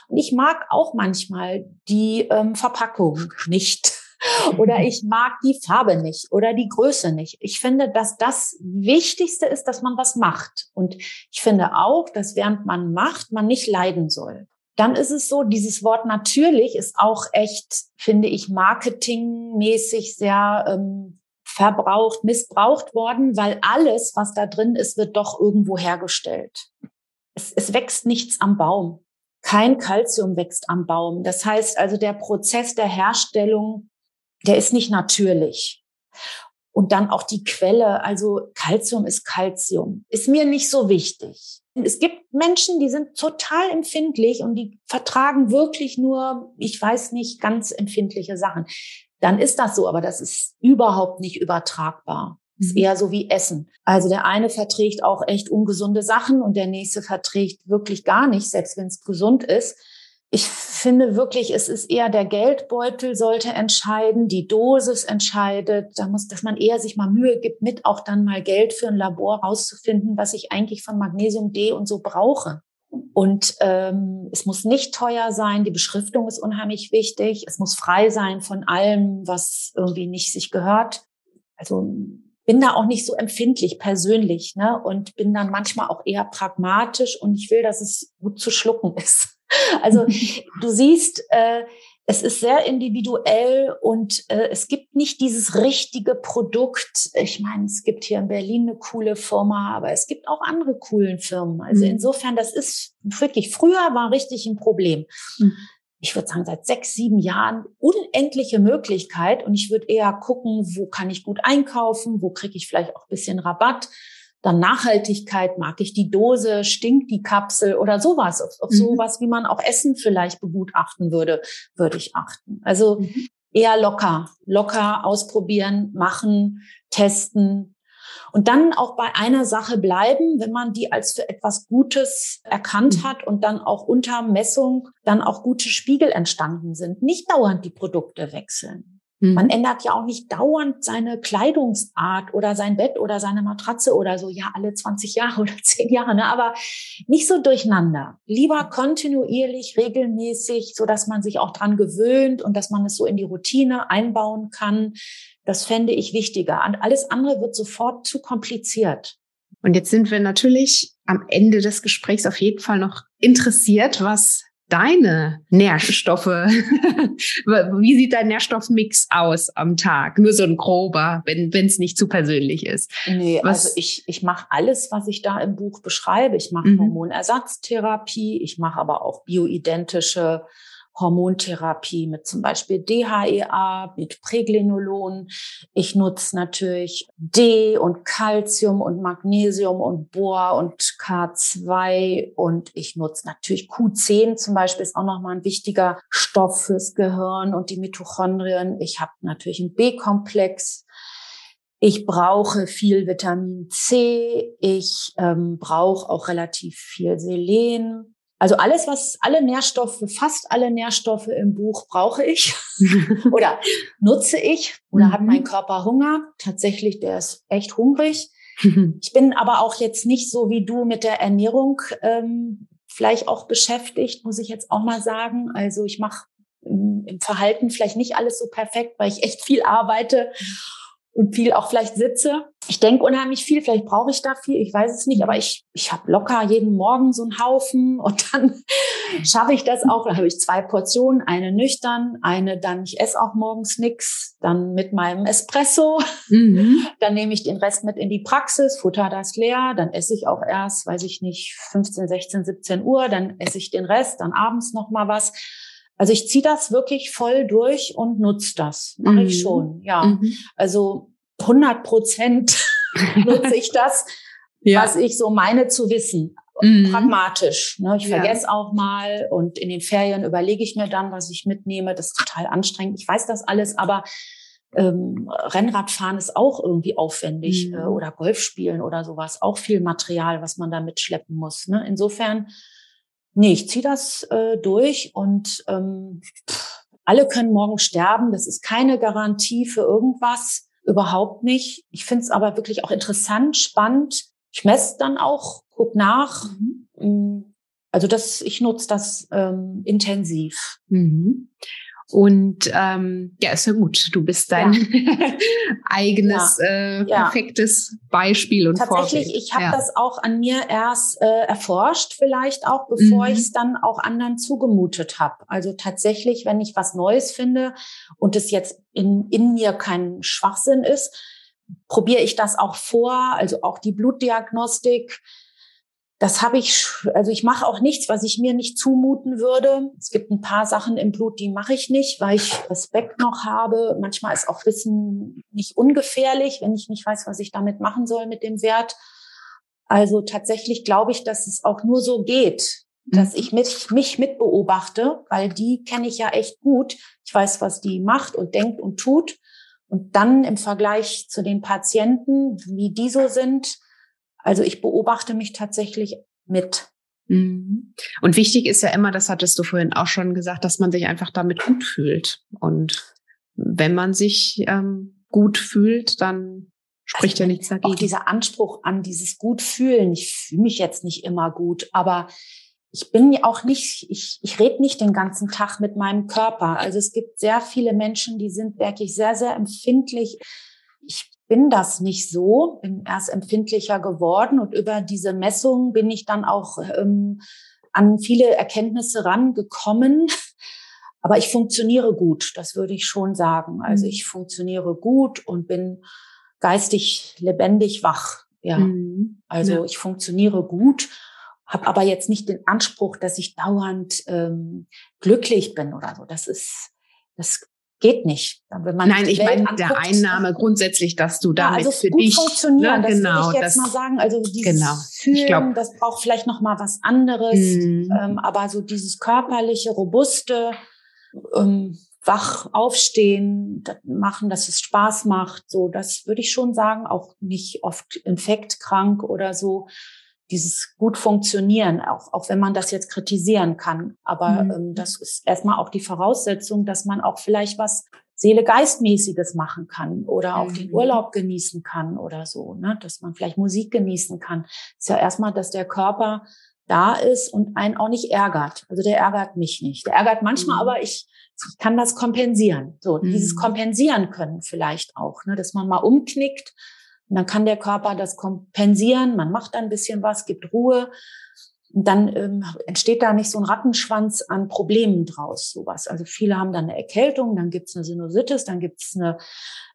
Und ich mag auch manchmal die ähm, Verpackung nicht [LAUGHS] oder ich mag die Farbe nicht oder die Größe nicht. Ich finde, dass das Wichtigste ist, dass man was macht. Und ich finde auch, dass während man macht, man nicht leiden soll. Dann ist es so, dieses Wort natürlich ist auch echt, finde ich, marketingmäßig sehr ähm, verbraucht, missbraucht worden, weil alles, was da drin ist, wird doch irgendwo hergestellt. Es, es wächst nichts am Baum. Kein Kalzium wächst am Baum. Das heißt also, der Prozess der Herstellung der ist nicht natürlich. Und dann auch die Quelle, also Calcium ist Calcium, ist mir nicht so wichtig. Es gibt Menschen, die sind total empfindlich und die vertragen wirklich nur, ich weiß nicht, ganz empfindliche Sachen. Dann ist das so, aber das ist überhaupt nicht übertragbar. Ist mhm. eher so wie Essen. Also der eine verträgt auch echt ungesunde Sachen und der nächste verträgt wirklich gar nicht, selbst wenn es gesund ist ich finde wirklich, es ist eher der Geldbeutel sollte entscheiden, die Dosis entscheidet. Da muss, dass man eher sich mal Mühe gibt, mit auch dann mal Geld für ein Labor rauszufinden, was ich eigentlich von Magnesium D und so brauche. Und ähm, es muss nicht teuer sein. Die Beschriftung ist unheimlich wichtig. Es muss frei sein von allem, was irgendwie nicht sich gehört. Also bin da auch nicht so empfindlich persönlich, ne? Und bin dann manchmal auch eher pragmatisch und ich will, dass es gut zu schlucken ist. [LAUGHS] Also [LAUGHS] du siehst, äh, es ist sehr individuell und äh, es gibt nicht dieses richtige Produkt. Ich meine, es gibt hier in Berlin eine coole Firma, aber es gibt auch andere coolen Firmen. Also mhm. insofern, das ist wirklich, früher war richtig ein Problem. Mhm. Ich würde sagen, seit sechs, sieben Jahren unendliche Möglichkeit und ich würde eher gucken, wo kann ich gut einkaufen, wo kriege ich vielleicht auch ein bisschen Rabatt dann Nachhaltigkeit, mag ich die Dose, stinkt die Kapsel oder sowas. Auf, auf mhm. sowas, wie man auch Essen vielleicht begutachten würde, würde ich achten. Also mhm. eher locker, locker ausprobieren, machen, testen. Und dann auch bei einer Sache bleiben, wenn man die als für etwas Gutes erkannt mhm. hat und dann auch unter Messung dann auch gute Spiegel entstanden sind. Nicht dauernd die Produkte wechseln. Mhm. Man ändert ja auch nicht dauernd seine Kleidungsart oder sein Bett oder seine Matratze oder so, ja, alle 20 Jahre [LAUGHS] oder 10 Jahre, ne? aber nicht so durcheinander. Lieber kontinuierlich, regelmäßig, so dass man sich auch dran gewöhnt und dass man es so in die Routine einbauen kann, Das fände ich wichtiger. Und alles andere wird sofort zu kompliziert.
Und jetzt sind wir natürlich am Ende des Gesprächs auf jeden Fall noch interessiert, was deine Nährstoffe, [LAUGHS] wie sieht dein Nährstoffmix aus am Tag? Nur so ein grober, wenn es nicht zu persönlich ist.
Nee, was? also ich, ich mache alles, was ich da im Buch beschreibe. Ich mache mhm. Hormonersatztherapie, ich mache aber auch bioidentische Hormontherapie mit zum Beispiel DHEA, mit Pregnenolon. Ich nutze natürlich D und Calcium und Magnesium und Bohr und K2 und ich nutze natürlich Q10 zum Beispiel ist auch nochmal ein wichtiger Stoff fürs Gehirn und die Mitochondrien. Ich habe natürlich einen B-Komplex. Ich brauche viel Vitamin C. Ich ähm, brauche auch relativ viel Selen. Also alles, was, alle Nährstoffe, fast alle Nährstoffe im Buch brauche ich [LAUGHS] oder nutze ich oder mhm. hat mein Körper Hunger. Tatsächlich, der ist echt hungrig. [LAUGHS] ich bin aber auch jetzt nicht so wie du mit der Ernährung ähm, vielleicht auch beschäftigt, muss ich jetzt auch mal sagen. Also ich mache im Verhalten vielleicht nicht alles so perfekt, weil ich echt viel arbeite und viel auch vielleicht sitze. Ich denke unheimlich viel, vielleicht brauche ich da viel, ich weiß es nicht, aber ich, ich habe locker jeden Morgen so einen Haufen [LAUGHS] und dann schaffe ich das auch. Da habe ich zwei Portionen, eine nüchtern, eine dann, ich esse auch morgens nix, dann mit meinem Espresso, mhm. [LAUGHS] dann nehme ich den Rest mit in die Praxis, futter das leer, dann esse ich auch erst, weiß ich nicht, 15, 16, 17 Uhr, dann esse ich den Rest, dann abends noch mal was. Also ich ziehe das wirklich voll durch und nutze das. Mache mhm. ich schon, ja. Mhm. Also 100 Prozent [LAUGHS] nutze ich das, ja. was ich so meine zu wissen. Mhm. Pragmatisch. Ne? Ich vergesse ja. auch mal und in den Ferien überlege ich mir dann, was ich mitnehme. Das ist total anstrengend. Ich weiß das alles, aber ähm, Rennradfahren ist auch irgendwie aufwendig mhm. äh, oder Golf spielen oder sowas. Auch viel Material, was man da mitschleppen muss. Ne? Insofern Nee, ich ziehe das äh, durch und ähm, alle können morgen sterben. Das ist keine Garantie für irgendwas, überhaupt nicht. Ich finde es aber wirklich auch interessant, spannend. Ich messe dann auch, guck nach. Mhm. Mm, also das, ich nutze das ähm, intensiv.
Mhm. Und ähm, ja, ist ja gut. Du bist dein ja. [LAUGHS] eigenes ja. Äh, perfektes ja. Beispiel und
Tatsächlich,
Vorbild.
ich habe das auch an mir erst äh, erforscht, vielleicht auch, bevor mhm. ich es dann auch anderen zugemutet habe. Also tatsächlich, wenn ich was Neues finde und es jetzt in, in mir kein Schwachsinn ist, probiere ich das auch vor, also auch die Blutdiagnostik das habe ich, also ich mache auch nichts, was ich mir nicht zumuten würde. Es gibt ein paar Sachen im Blut, die mache ich nicht, weil ich Respekt noch habe. Manchmal ist auch Wissen nicht ungefährlich, wenn ich nicht weiß, was ich damit machen soll mit dem Wert. Also tatsächlich glaube ich, dass es auch nur so geht, dass mhm. ich mich, mich mitbeobachte, weil die kenne ich ja echt gut. Ich weiß, was die macht und denkt und tut. Und dann im Vergleich zu den Patienten, wie die so sind, also ich beobachte mich tatsächlich mit.
Mhm. Und wichtig ist ja immer, das hattest du vorhin auch schon gesagt, dass man sich einfach damit gut fühlt. Und wenn man sich ähm, gut fühlt, dann spricht also ja nichts dagegen.
Auch dieser Anspruch an dieses Gutfühlen. Ich fühle mich jetzt nicht immer gut, aber ich bin ja auch nicht, ich, ich rede nicht den ganzen Tag mit meinem Körper. Also es gibt sehr viele Menschen, die sind wirklich sehr, sehr empfindlich. Ich bin das nicht so, bin erst empfindlicher geworden und über diese Messung bin ich dann auch ähm, an viele Erkenntnisse rangekommen. [LAUGHS] Aber ich funktioniere gut, das würde ich schon sagen. Also mhm. ich funktioniere gut und bin geistig lebendig wach. Ja, mhm. also ja. ich funktioniere gut, habe aber jetzt nicht den Anspruch, dass ich dauernd ähm, glücklich bin oder so. Das ist, das geht nicht.
Nein, ich meine der Einnahme grundsätzlich, dass du damit ja, also für
gut
dich
funktionieren. Ne, das genau, würde ich jetzt das, mal sagen. Also dieses genau. Fühlen, glaub, das braucht vielleicht noch mal was anderes. Mhm. Ähm, aber so dieses körperliche, robuste, ähm, wach aufstehen, das machen, dass es Spaß macht. So, das würde ich schon sagen. Auch nicht oft infektkrank oder so dieses gut funktionieren, auch, auch wenn man das jetzt kritisieren kann. Aber mhm. ähm, das ist erstmal auch die Voraussetzung, dass man auch vielleicht was Seele-Geistmäßiges machen kann oder auch mhm. den Urlaub genießen kann oder so, ne? dass man vielleicht Musik genießen kann. ist ja erstmal, dass der Körper da ist und einen auch nicht ärgert. Also der ärgert mich nicht. Der ärgert manchmal, mhm. aber ich, ich kann das kompensieren. So, mhm. dieses Kompensieren können vielleicht auch, ne, dass man mal umknickt und dann kann der Körper das kompensieren. Man macht ein bisschen was, gibt Ruhe. Und dann ähm, entsteht da nicht so ein Rattenschwanz an Problemen draus, sowas. Also viele haben dann eine Erkältung, dann gibt's eine Sinusitis, dann gibt's eine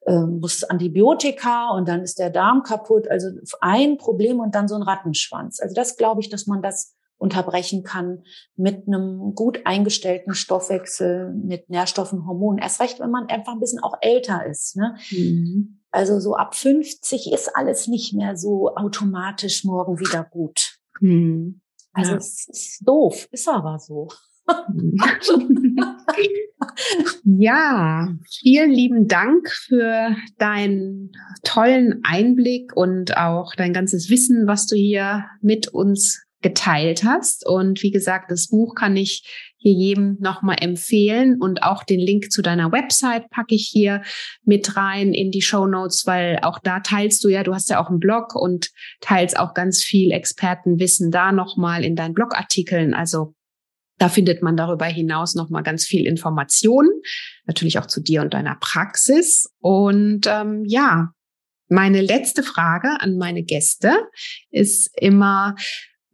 ähm, muss Antibiotika und dann ist der Darm kaputt. Also ein Problem und dann so ein Rattenschwanz. Also das glaube ich, dass man das unterbrechen kann mit einem gut eingestellten Stoffwechsel, mit Nährstoffen, Hormonen. Erst recht, wenn man einfach ein bisschen auch älter ist. Ne? Mhm. Also so ab 50 ist alles nicht mehr so automatisch morgen wieder gut. Mhm. Also ja. es ist doof, ist aber so. [LAUGHS]
ja, vielen lieben Dank für deinen tollen Einblick und auch dein ganzes Wissen, was du hier mit uns geteilt hast. Und wie gesagt, das Buch kann ich hier jedem nochmal empfehlen und auch den Link zu deiner Website packe ich hier mit rein in die Show Notes, weil auch da teilst du ja, du hast ja auch einen Blog und teilst auch ganz viel Expertenwissen da nochmal in deinen Blogartikeln. Also da findet man darüber hinaus nochmal ganz viel Informationen, natürlich auch zu dir und deiner Praxis. Und ähm, ja, meine letzte Frage an meine Gäste ist immer,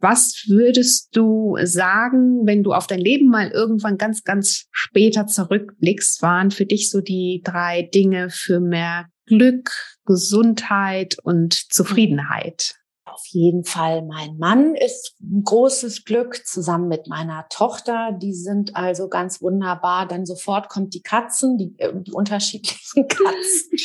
was würdest du sagen, wenn du auf dein Leben mal irgendwann ganz, ganz später zurückblickst, waren für dich so die drei Dinge für mehr Glück, Gesundheit und Zufriedenheit?
Auf jeden Fall, mein Mann ist ein großes Glück zusammen mit meiner Tochter. Die sind also ganz wunderbar. Dann sofort kommt die Katzen, die, äh, die unterschiedlichen [LAUGHS] Katzen.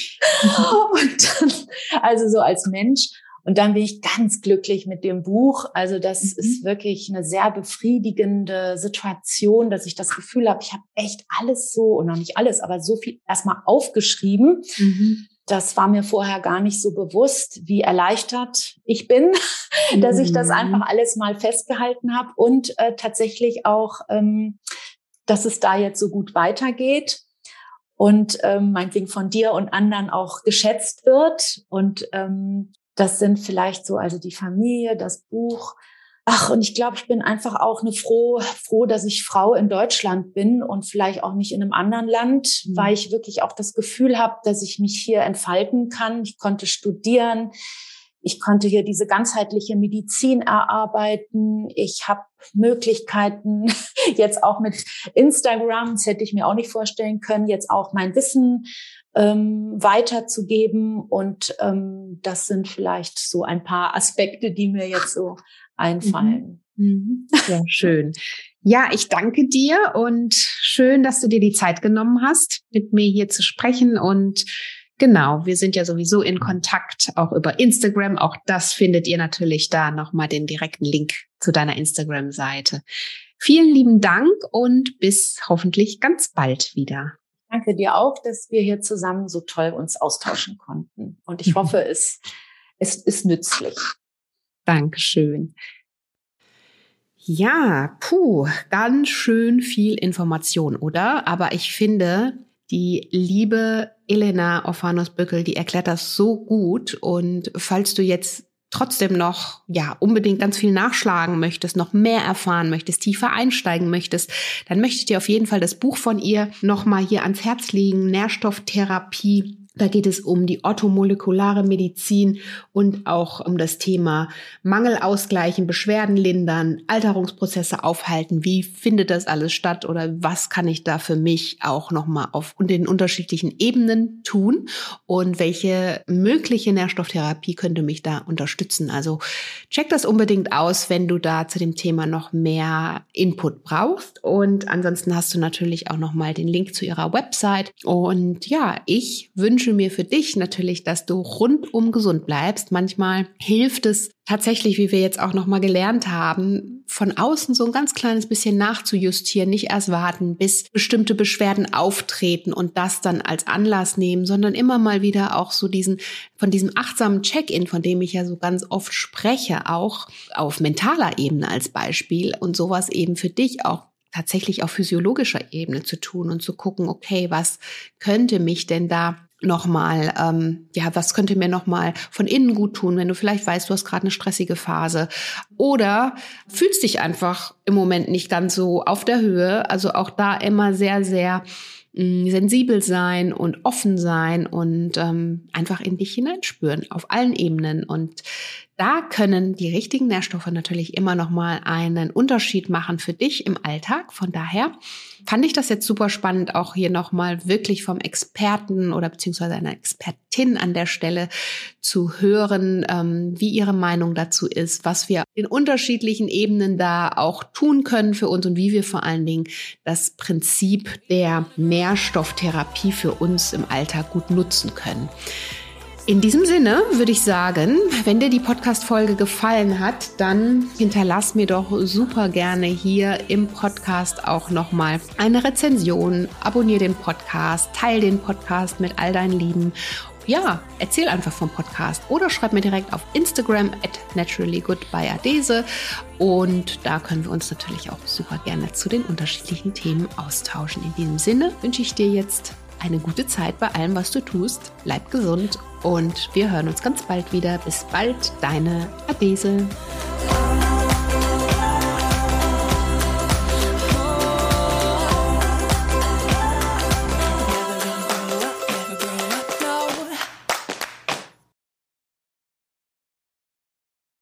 [LAUGHS] Und dann, also so als Mensch. Und dann bin ich ganz glücklich mit dem Buch. Also das mhm. ist wirklich eine sehr befriedigende Situation, dass ich das Gefühl habe, ich habe echt alles so, und noch nicht alles, aber so viel erstmal aufgeschrieben. Mhm. Das war mir vorher gar nicht so bewusst, wie erleichtert ich bin, mhm. [LAUGHS] dass ich das mhm. einfach alles mal festgehalten habe und äh, tatsächlich auch, ähm, dass es da jetzt so gut weitergeht und ähm, meinetwegen von dir und anderen auch geschätzt wird. Und ähm, das sind vielleicht so, also die Familie, das Buch. Ach, und ich glaube, ich bin einfach auch eine froh, froh, dass ich Frau in Deutschland bin und vielleicht auch nicht in einem anderen Land, mhm. weil ich wirklich auch das Gefühl habe, dass ich mich hier entfalten kann. Ich konnte studieren. Ich konnte hier diese ganzheitliche Medizin erarbeiten. Ich habe Möglichkeiten, [LAUGHS] jetzt auch mit Instagram, das hätte ich mir auch nicht vorstellen können, jetzt auch mein Wissen ähm, weiterzugeben. Und ähm, das sind vielleicht so ein paar Aspekte, die mir jetzt so einfallen.
Mhm. mhm. Sehr schön. Ja, ich danke dir und schön, dass du dir die Zeit genommen hast, mit mir hier zu sprechen und Genau, wir sind ja sowieso in Kontakt, auch über Instagram. Auch das findet ihr natürlich da nochmal den direkten Link zu deiner Instagram-Seite. Vielen lieben Dank und bis hoffentlich ganz bald wieder.
Danke dir auch, dass wir hier zusammen so toll uns austauschen konnten. Und ich [LAUGHS] hoffe, es, es ist nützlich.
Dankeschön. Ja, puh, ganz schön viel Information, oder? Aber ich finde, die liebe Elena Orphanos-Böckel, die erklärt das so gut. Und falls du jetzt trotzdem noch, ja, unbedingt ganz viel nachschlagen möchtest, noch mehr erfahren möchtest, tiefer einsteigen möchtest, dann möchte ich dir auf jeden Fall das Buch von ihr nochmal hier ans Herz legen, Nährstofftherapie da geht es um die orthomolekulare Medizin und auch um das Thema Mangel ausgleichen, Beschwerden lindern, Alterungsprozesse aufhalten. Wie findet das alles statt oder was kann ich da für mich auch nochmal auf den unterschiedlichen Ebenen tun und welche mögliche Nährstofftherapie könnte mich da unterstützen? Also check das unbedingt aus, wenn du da zu dem Thema noch mehr Input brauchst. Und ansonsten hast du natürlich auch nochmal den Link zu ihrer Website. Und ja, ich wünsche wünsche mir für dich natürlich, dass du rundum gesund bleibst. Manchmal hilft es tatsächlich, wie wir jetzt auch noch mal gelernt haben, von außen so ein ganz kleines bisschen nachzujustieren, nicht erst warten, bis bestimmte Beschwerden auftreten und das dann als Anlass nehmen, sondern immer mal wieder auch so diesen von diesem achtsamen Check-in, von dem ich ja so ganz oft spreche, auch auf mentaler Ebene als Beispiel und sowas eben für dich auch tatsächlich auf physiologischer Ebene zu tun und zu gucken, okay, was könnte mich denn da nochmal, ähm, ja, was könnte mir nochmal von innen gut tun, wenn du vielleicht weißt, du hast gerade eine stressige Phase oder fühlst dich einfach im Moment nicht ganz so auf der Höhe. Also auch da immer sehr, sehr mh, mm, sensibel sein und offen sein und ähm, einfach in dich hineinspüren auf allen Ebenen und da können die richtigen Nährstoffe natürlich immer noch mal einen Unterschied machen für dich im Alltag. Von daher fand ich das jetzt super spannend, auch hier noch mal wirklich vom Experten oder beziehungsweise einer Expertin an der Stelle zu hören, ähm, wie ihre Meinung dazu ist, was wir in unterschiedlichen Ebenen da auch tun können für uns und wie wir vor allen Dingen das Prinzip der Nährstofftherapie für uns im Alltag gut nutzen können. In diesem Sinne würde ich sagen, wenn dir die Podcast-Folge gefallen hat, dann hinterlass mir doch super gerne hier im Podcast auch nochmal eine Rezension. Abonnier den Podcast, teil den Podcast mit all deinen Lieben. Ja, erzähl einfach vom Podcast oder schreib mir direkt auf Instagram at naturallygoodbyadese und da können wir uns natürlich auch super gerne zu den unterschiedlichen Themen austauschen. In diesem Sinne wünsche ich dir jetzt eine gute Zeit bei allem, was du tust. Bleib gesund und wir hören uns ganz bald wieder. Bis bald, deine Adese.